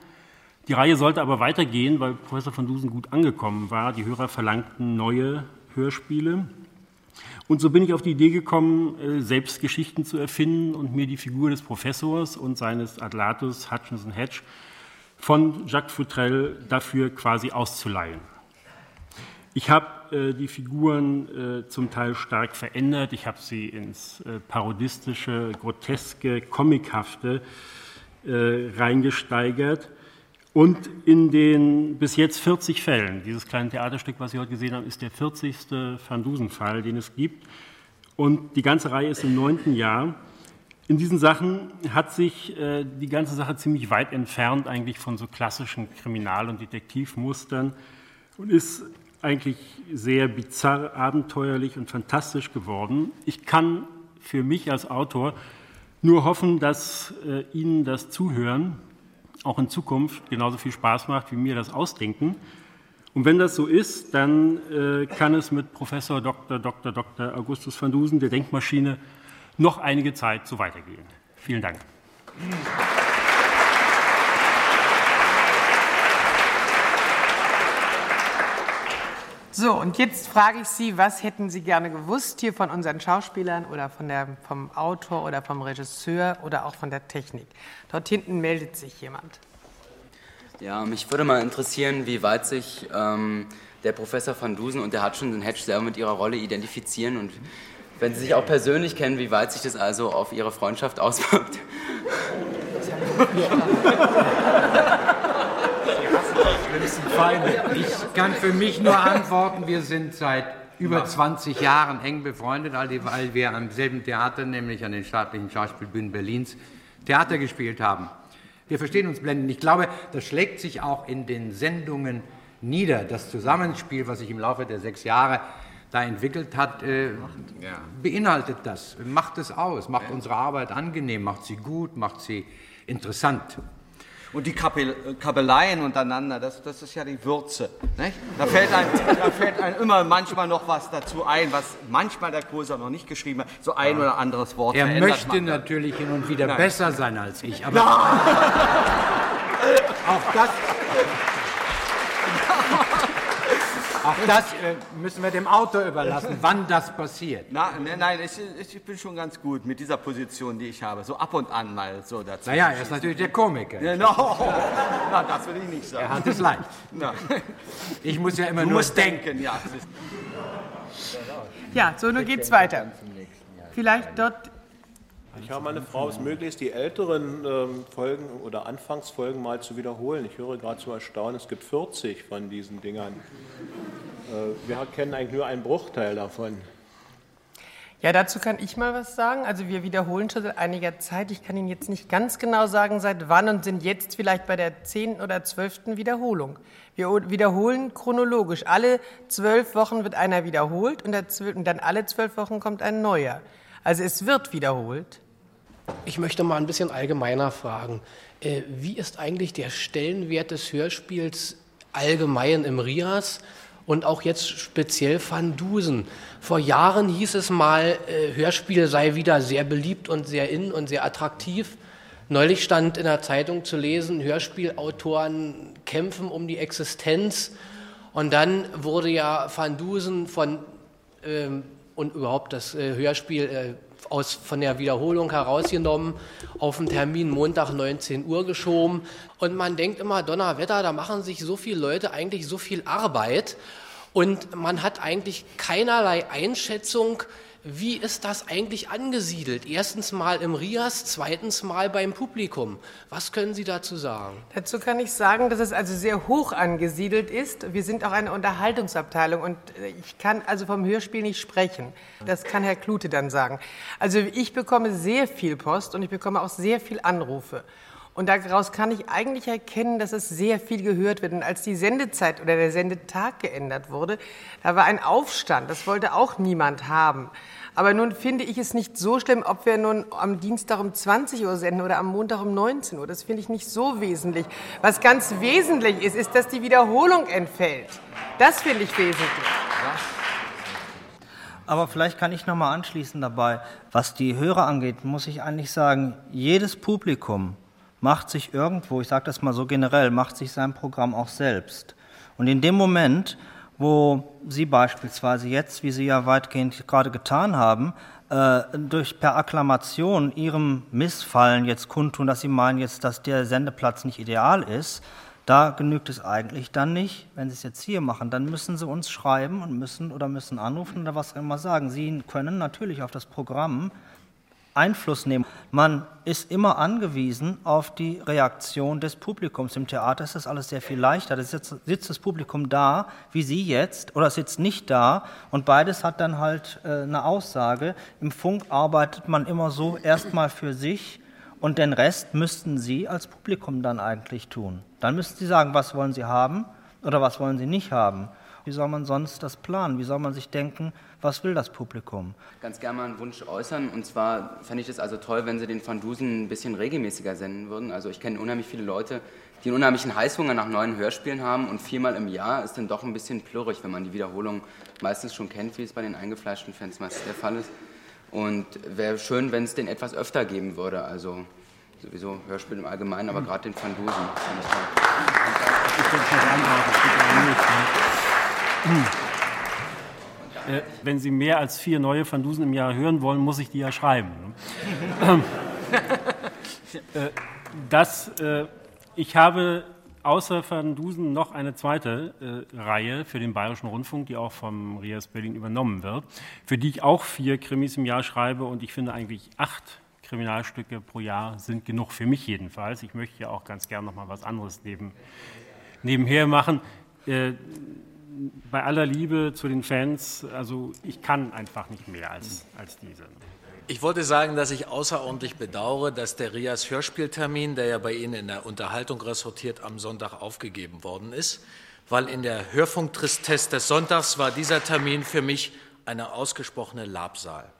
Die Reihe sollte aber weitergehen, weil Professor von Dusen gut angekommen war. Die Hörer verlangten neue Hörspiele. Und so bin ich auf die Idee gekommen, äh, selbst Geschichten zu erfinden und mir die Figur des Professors und seines Adlatus Hutchinson Hedge von Jacques Futrell dafür quasi auszuleihen. Ich habe äh, die Figuren äh, zum Teil stark verändert. Ich habe sie ins parodistische, groteske, comichafte äh, reingesteigert. Und in den bis jetzt 40 Fällen, dieses kleine Theaterstück, was Sie heute gesehen haben, ist der 40. Van Dusen-Fall, den es gibt. Und die ganze Reihe ist im neunten Jahr. In diesen Sachen hat sich äh, die ganze Sache ziemlich weit entfernt eigentlich von so klassischen Kriminal- und Detektivmustern und ist eigentlich sehr bizarr, abenteuerlich und fantastisch geworden. Ich kann für mich als Autor nur hoffen, dass äh, Ihnen das Zuhören auch in Zukunft genauso viel Spaß macht wie mir das Ausdenken. Und wenn das so ist, dann äh, kann es mit Professor Dr. Dr. Dr. Augustus van Dusen, der Denkmaschine, noch einige Zeit so weitergehen. Vielen Dank. So, und jetzt frage ich Sie, was hätten Sie gerne gewusst hier von unseren Schauspielern oder von der, vom Autor oder vom Regisseur oder auch von der Technik? Dort hinten meldet sich jemand. Ja, mich würde mal interessieren, wie weit sich ähm, der Professor van Dusen und der Hutchinson Hedge selber mit ihrer Rolle identifizieren und wenn sie sich auch persönlich kennen, wie weit sich das also auf ihre Freundschaft auswirkt. Ich kann für mich nur antworten, wir sind seit über 20 Jahren eng befreundet, weil wir am selben Theater, nämlich an den staatlichen Schauspielbühnen Berlins, Theater gespielt haben. Wir verstehen uns blendend. Ich glaube, das schlägt sich auch in den Sendungen nieder. Das Zusammenspiel, was sich im Laufe der sechs Jahre da entwickelt hat, äh, beinhaltet das, macht es aus, macht unsere Arbeit angenehm, macht sie gut, macht sie interessant. Und die Kabel Kabeleien untereinander, das, das ist ja die Würze. Nicht? Da, fällt einem, da fällt einem immer manchmal noch was dazu ein, was manchmal der Koser noch nicht geschrieben hat. So ein oder anderes Wort. Er möchte natürlich hin und wieder Nein. besser sein als ich, aber auch das. Auch das äh, müssen wir dem Autor überlassen, wann das passiert. Na, nein, nein, ich, ich bin schon ganz gut mit dieser Position, die ich habe. So ab und an mal so dazu. Naja, er ist natürlich der Komiker. Ja, no. Na, das will ich nicht sagen. Er hat es leicht. Na. Ich muss ja immer du nur musst denken, ja. Ja, so, nun geht's weiter. Vielleicht dort Ich habe meine Frau, es ist möglich, die älteren ähm, Folgen oder Anfangsfolgen mal zu wiederholen. Ich höre gerade zu erstaunen, es gibt 40 von diesen Dingern. Äh, wir kennen eigentlich nur einen Bruchteil davon. Ja, dazu kann ich mal was sagen. Also wir wiederholen schon seit einiger Zeit. Ich kann Ihnen jetzt nicht ganz genau sagen, seit wann und sind jetzt vielleicht bei der zehnten oder zwölften Wiederholung. Wir wiederholen chronologisch. Alle zwölf Wochen wird einer wiederholt und dann alle zwölf Wochen kommt ein neuer. Also es wird wiederholt. Ich möchte mal ein bisschen allgemeiner fragen. Äh, Wie ist eigentlich der Stellenwert des Hörspiels allgemein im RIAS und auch jetzt speziell Van Dusen? Vor Jahren hieß es mal, äh, Hörspiel sei wieder sehr beliebt und sehr in und sehr attraktiv. Neulich stand in der Zeitung zu lesen, Hörspielautoren kämpfen um die Existenz. Und dann wurde ja Van Dusen von ähm, und überhaupt das äh, Hörspiel äh, aus, von der Wiederholung herausgenommen, auf den Termin Montag 19 Uhr geschoben. Und man denkt immer, Donnerwetter, da machen sich so viele Leute eigentlich so viel Arbeit. Und man hat eigentlich keinerlei Einschätzung, wie ist das eigentlich angesiedelt? Erstens mal im RIAS, zweitens mal beim Publikum. Was können Sie dazu sagen? Dazu kann ich sagen, dass es also sehr hoch angesiedelt ist. Wir sind auch eine Unterhaltungsabteilung und äh, ich kann also vom Hörspiel nicht sprechen. Das kann Herr Klute dann sagen. Also ich bekomme sehr viel Post und ich bekomme auch sehr viel Anrufe. Und daraus kann ich eigentlich erkennen, dass es sehr viel gehört wird. Und als die Sendezeit oder der Sendetag geändert wurde, da war ein Aufstand. Das wollte auch niemand haben. Aber nun finde ich es nicht so schlimm, ob wir nun am Dienstag um 20 Uhr senden oder am Montag um 19 Uhr. Das finde ich nicht so wesentlich. Was ganz wesentlich ist, ist, dass die Wiederholung entfällt. Das finde ich wesentlich. Aber vielleicht kann ich noch mal anschließen dabei. Was die Hörer angeht, muss ich eigentlich sagen, jedes Publikum macht sich irgendwo, ich sage das mal so generell, macht sich sein Programm auch selbst. Und in dem Moment, wo Sie beispielsweise jetzt, wie Sie ja weitgehend gerade getan haben, äh, durch per Akklamation Ihrem Missfallen jetzt kundtun, dass Sie meinen jetzt, dass der Sendeplatz nicht ideal ist, da genügt es eigentlich dann nicht, wenn Sie es jetzt hier machen, dann müssen Sie uns schreiben und müssen oder müssen anrufen oder was immer sagen. Sie können natürlich auf das Programm Einfluss nehmen. Man ist immer angewiesen auf die Reaktion des Publikums. Im Theater ist das alles sehr viel leichter. Da sitzt, sitzt das Publikum da, wie Sie jetzt, oder sitzt nicht da. Und beides hat dann halt äh, eine Aussage. Im Funk arbeitet man immer so erstmal für sich und den Rest müssten Sie als Publikum dann eigentlich tun. Dann müssten Sie sagen, was wollen Sie haben oder was wollen Sie nicht haben. Wie soll man sonst das planen? Wie soll man sich denken, was will das Publikum? Ganz gerne mal einen Wunsch äußern. Und zwar fände ich es also toll, wenn Sie den Van Dusen ein bisschen regelmäßiger senden würden. Also ich kenne unheimlich viele Leute, die einen unheimlichen Heißhunger nach neuen Hörspielen haben. Und viermal im Jahr ist dann doch ein bisschen plürrig, wenn man die Wiederholung meistens schon kennt, wie es bei den eingefleischten Fans meistens der Fall ist. Und wäre schön, wenn es den etwas öfter geben würde. Also sowieso Hörspiel im Allgemeinen, aber gerade den Van Dusen. finde Ich toll. Äh, wenn Sie mehr als vier neue Van Dusen im Jahr hören wollen, muss ich die ja schreiben. ne? Äh, das, äh, ich habe außer Van Dusen noch eine zweite äh, Reihe für den Bayerischen Rundfunk, die auch vom Rias Berlin übernommen wird, für die ich auch vier Krimis im Jahr schreibe und ich finde eigentlich acht Kriminalstücke pro Jahr sind genug, für mich jedenfalls. Ich möchte ja auch ganz gern noch mal was anderes neben, nebenher machen. Äh, bei aller Liebe zu den Fans, also ich kann einfach nicht mehr als, als diese. Ich wollte sagen, dass ich außerordentlich bedauere, dass der Rias Hörspieltermin, der ja bei Ihnen in der Unterhaltung ressortiert, am Sonntag aufgegeben worden ist, weil in der Hörfunktristesse des Sonntags war dieser Termin für mich eine ausgesprochene Labsal.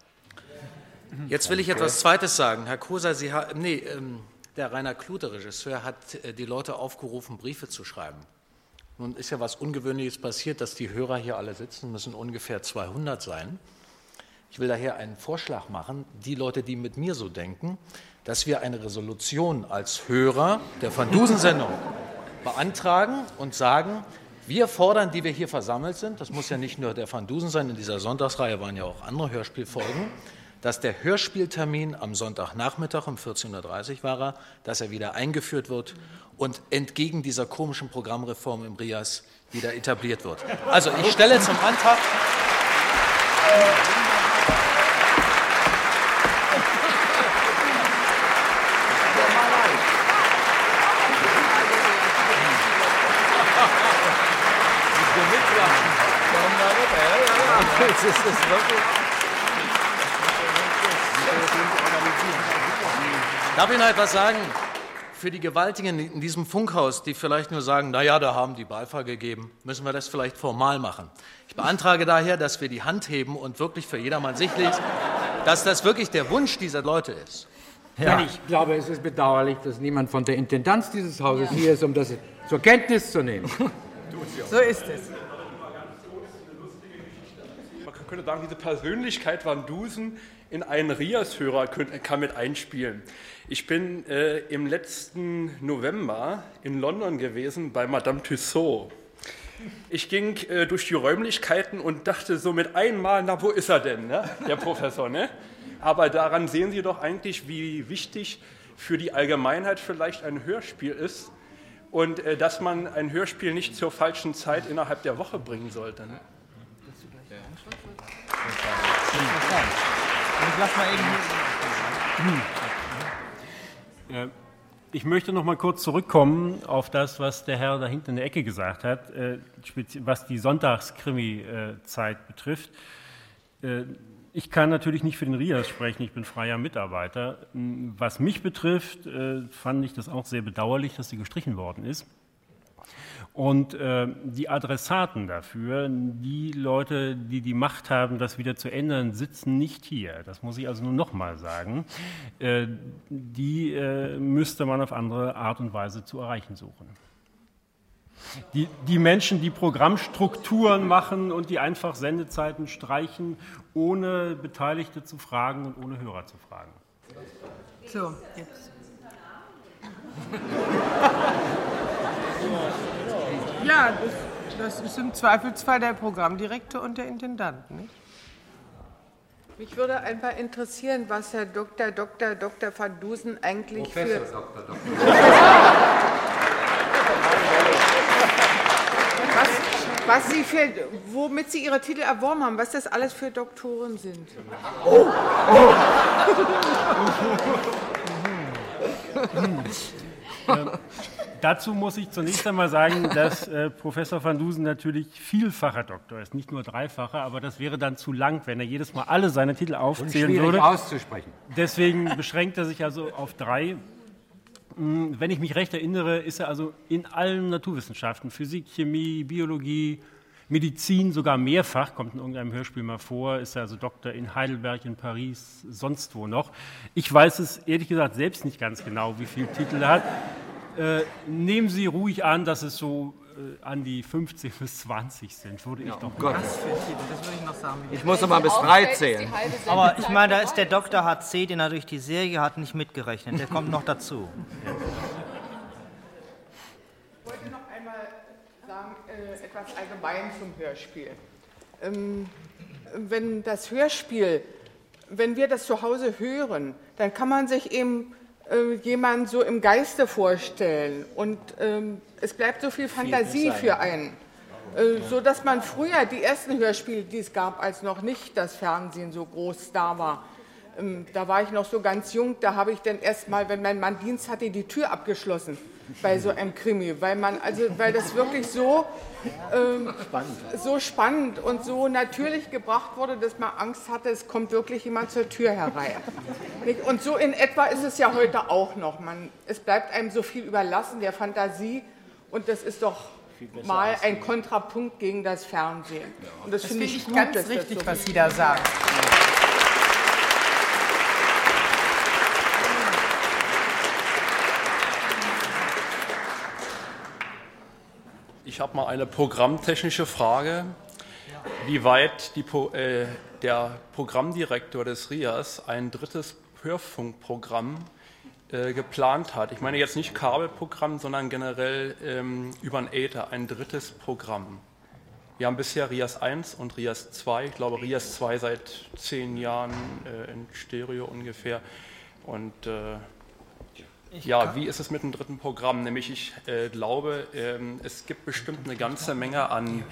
Jetzt will ich etwas Zweites sagen. Herr Koser, Sie haben, nee, ähm, der Rainer Klute, Regisseur, hat äh, die Leute aufgerufen, Briefe zu schreiben. Nun ist ja was Ungewöhnliches passiert, dass die Hörer hier alle sitzen, müssen ungefähr 200 sein. Ich will daher einen Vorschlag machen, die Leute, die mit mir so denken, dass wir eine Resolution als Hörer der Van Dusen-Sendung beantragen und sagen, Wir fordern, die wir hier versammelt sind, das muss ja nicht nur der Van Dusen sein, in dieser Sonntagsreihe waren ja auch andere Hörspielfolgen, dass der Hörspieltermin am Sonntagnachmittag um 14.30 Uhr war, dass er wieder eingeführt wird und entgegen dieser komischen Programmreform im RIAS wieder etabliert wird. Also ich stelle zum Antrag. Darf ich noch etwas sagen? Für die Gewaltigen in diesem Funkhaus, die vielleicht nur sagen, na ja, da haben die Beifall gegeben, müssen wir das vielleicht formal machen. Ich beantrage daher, dass wir die Hand heben und wirklich für jedermann sichtlich, dass das wirklich der Wunsch dieser Leute ist. Ja. Ich glaube, es ist bedauerlich, dass niemand von der Intendanz dieses Hauses hier ist, um das zur Kenntnis zu nehmen. So ist es. Man könnte sagen, diese Persönlichkeit Van Dusen in einen Rias-Hörer kann mit einspielen. Ich bin äh, im letzten November in London gewesen bei Madame Tussaud. Ich ging äh, durch die Räumlichkeiten und dachte so mit einmal, na wo ist er denn, ne? der Professor? Ne? Aber daran sehen Sie doch eigentlich, wie wichtig für die Allgemeinheit vielleicht ein Hörspiel ist und äh, dass man ein Hörspiel nicht zur falschen Zeit innerhalb der Woche bringen sollte. Ne? Ich lass mal eben. Äh, Ich möchte noch mal kurz zurückkommen auf das, was der Herr da hinten in der Ecke gesagt hat, äh, was die Sonntagskrimi-Zeit betrifft. Äh, Ich kann natürlich nicht für den RIAS sprechen, ich bin freier Mitarbeiter. M, Was mich betrifft, äh, fand ich das auch sehr bedauerlich, dass sie gestrichen worden ist. Und äh, die Adressaten dafür, die Leute, die die Macht haben, das wieder zu ändern, sitzen nicht hier. Das muss ich also nur noch mal sagen. Äh, die äh, müsste man auf andere Art und Weise zu erreichen suchen. Die, die Menschen, die Programmstrukturen machen und die einfach Sendezeiten streichen, ohne Beteiligte zu fragen und ohne Hörer zu fragen. So, jetzt. Ja, das, das ist im Zweifelsfall der Programmdirektor und der Intendant. Nicht? Mich würde einfach interessieren, was Herr Dr. Dr. Dr. van Dusen eigentlich für... Dr. Dr. Was, was Sie für, womit Sie Ihre Titel erworben haben, was das alles für Doktoren sind. Oh, Ähm, dazu muss ich zunächst einmal sagen, dass äh, Professor van Dusen natürlich vielfacher Doktor ist, nicht nur dreifacher, aber das wäre dann zu lang, wenn er jedes Mal alle seine Titel aufzählen schwierig würde. auszusprechen. Deswegen beschränkt er sich also auf drei. Mm, Wenn ich mich recht erinnere, ist er also in allen Naturwissenschaften, Physik, Chemie, Biologie, Medizin sogar mehrfach, kommt in irgendeinem Hörspiel mal vor, ist er also Doktor in Heidelberg, in Paris, sonst wo noch. Ich weiß es ehrlich gesagt selbst nicht ganz genau, wie viele Titel er hat. Äh, nehmen Sie ruhig an, dass es so äh, an die 15 bis 20 sind, würde ich doch Gott. Das würde ich noch sagen. Ich muss noch mal bis drei zählen. Aber ich meine, da ist der Dr. HC, den er durch die Serie hat, nicht mitgerechnet. Der kommt noch dazu. Ich wollte noch einmal sagen, äh, etwas allgemein zum Hörspiel. Ähm, wenn das Hörspiel, wenn wir das zu Hause hören, dann kann man sich eben äh, jemanden so im Geiste vorstellen. Und ähm, es bleibt so viel Fantasie für einen. Äh, so dass man früher die ersten Hörspiele, die es gab, als noch nicht das Fernsehen so groß da war, ähm, da war ich noch so ganz jung, da habe ich dann erst mal, wenn mein Mann Dienst hatte, die Tür abgeschlossen bei so einem Krimi, weil man also, weil das wirklich so ähm, so spannend und so natürlich gebracht wurde, dass man Angst hatte, es kommt wirklich jemand zur Tür herein. Und so in etwa ist es ja heute auch noch. Man, es bleibt einem so viel überlassen der Fantasie und das ist doch mal ein Kontrapunkt gegen das Fernsehen. Und das, Das finde finde ich gut, ganz richtig, so was. Sie da sagen. Ich habe mal eine programmtechnische Frage. Wie weit die, äh, der Programmdirektor des RIAS ein drittes Hörfunkprogramm äh, geplant hat. Ich meine jetzt nicht Kabelprogramm, sondern generell ähm, über ein Äther, ein drittes Programm. Wir haben bisher RIAS 1 und RIAS 2. Ich glaube, RIAS 2 seit zehn Jahren äh, in Stereo ungefähr. Und äh, ja, wie ist es mit dem dritten Programm? Nämlich, ich äh, glaube, ähm, es gibt bestimmt eine ganze Menge an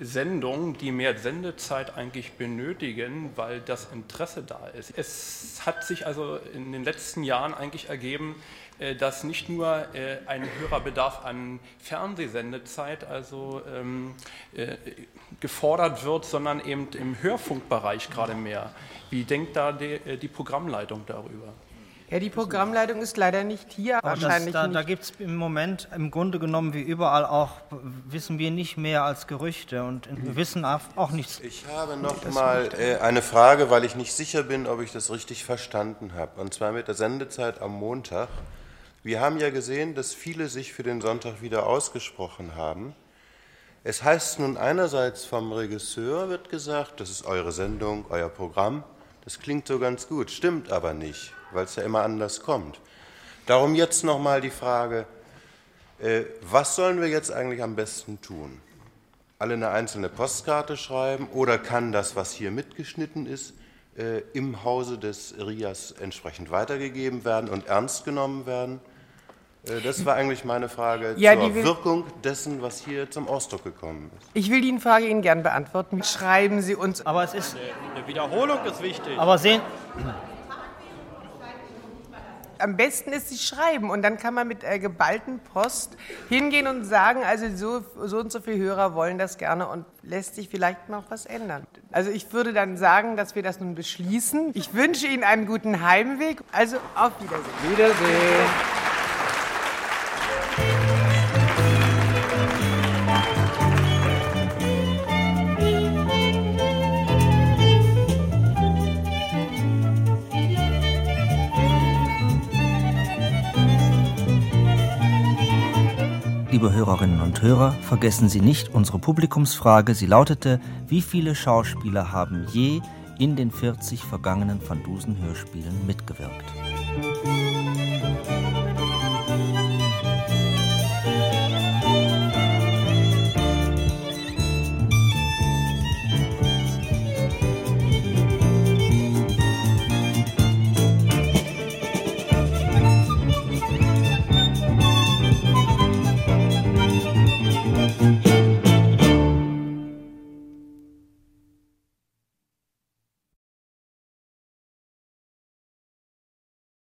Sendungen, die mehr Sendezeit eigentlich benötigen, weil das Interesse da ist. Es hat sich also in den letzten Jahren eigentlich ergeben, äh, dass nicht nur äh, ein höherer Bedarf an Fernsehsendezeit also ähm, äh, gefordert wird, sondern eben im Hörfunkbereich gerade mehr. Wie denkt da die, äh, die Programmleitung darüber? Ja, die Programmleitung ist leider nicht hier. Aber wahrscheinlich das, da, nicht. da gibt es im Moment im Grunde genommen wie überall auch, wissen wir nicht mehr als Gerüchte und wir wissen auch nichts. Ich habe noch mal äh, eine Frage, weil ich nicht sicher bin, ob ich das richtig verstanden habe. Und zwar mit der Sendezeit am Montag. Wir haben ja gesehen, dass viele sich für den Sonntag wieder ausgesprochen haben. Es heißt nun einerseits vom Regisseur wird gesagt, das ist eure Sendung, euer Programm. Das klingt so ganz gut, stimmt aber nicht, weil es ja immer anders kommt. Darum jetzt noch mal die Frage, äh, was sollen wir jetzt eigentlich am besten tun? Alle eine einzelne Postkarte schreiben oder kann das, was hier mitgeschnitten ist, äh, im Hause des RIAS entsprechend weitergegeben werden und ernst genommen werden? Äh, Das war eigentlich meine Frage Ja, zur die will- Wirkung dessen, was hier zum Ausdruck gekommen ist. Ich will die Frage Ihnen gern beantworten. Schreiben Sie uns. Aber es ist. Eine Wiederholung ist wichtig. Aber sehen. Am besten ist, Sie schreiben und dann kann man mit äh, geballten Post hingehen und sagen, also so, so und so viele Hörer wollen das gerne und lässt sich vielleicht noch was ändern. Also ich würde dann sagen, dass wir das nun beschließen. Ich wünsche Ihnen einen guten Heimweg. Also auf Wiedersehen. Wiedersehen. Liebe Hörerinnen und Hörer, vergessen Sie nicht unsere Publikumsfrage. Sie lautete, wie viele Schauspieler haben je in den 40 vergangenen Van Dusen Hörspielen mitgewirkt?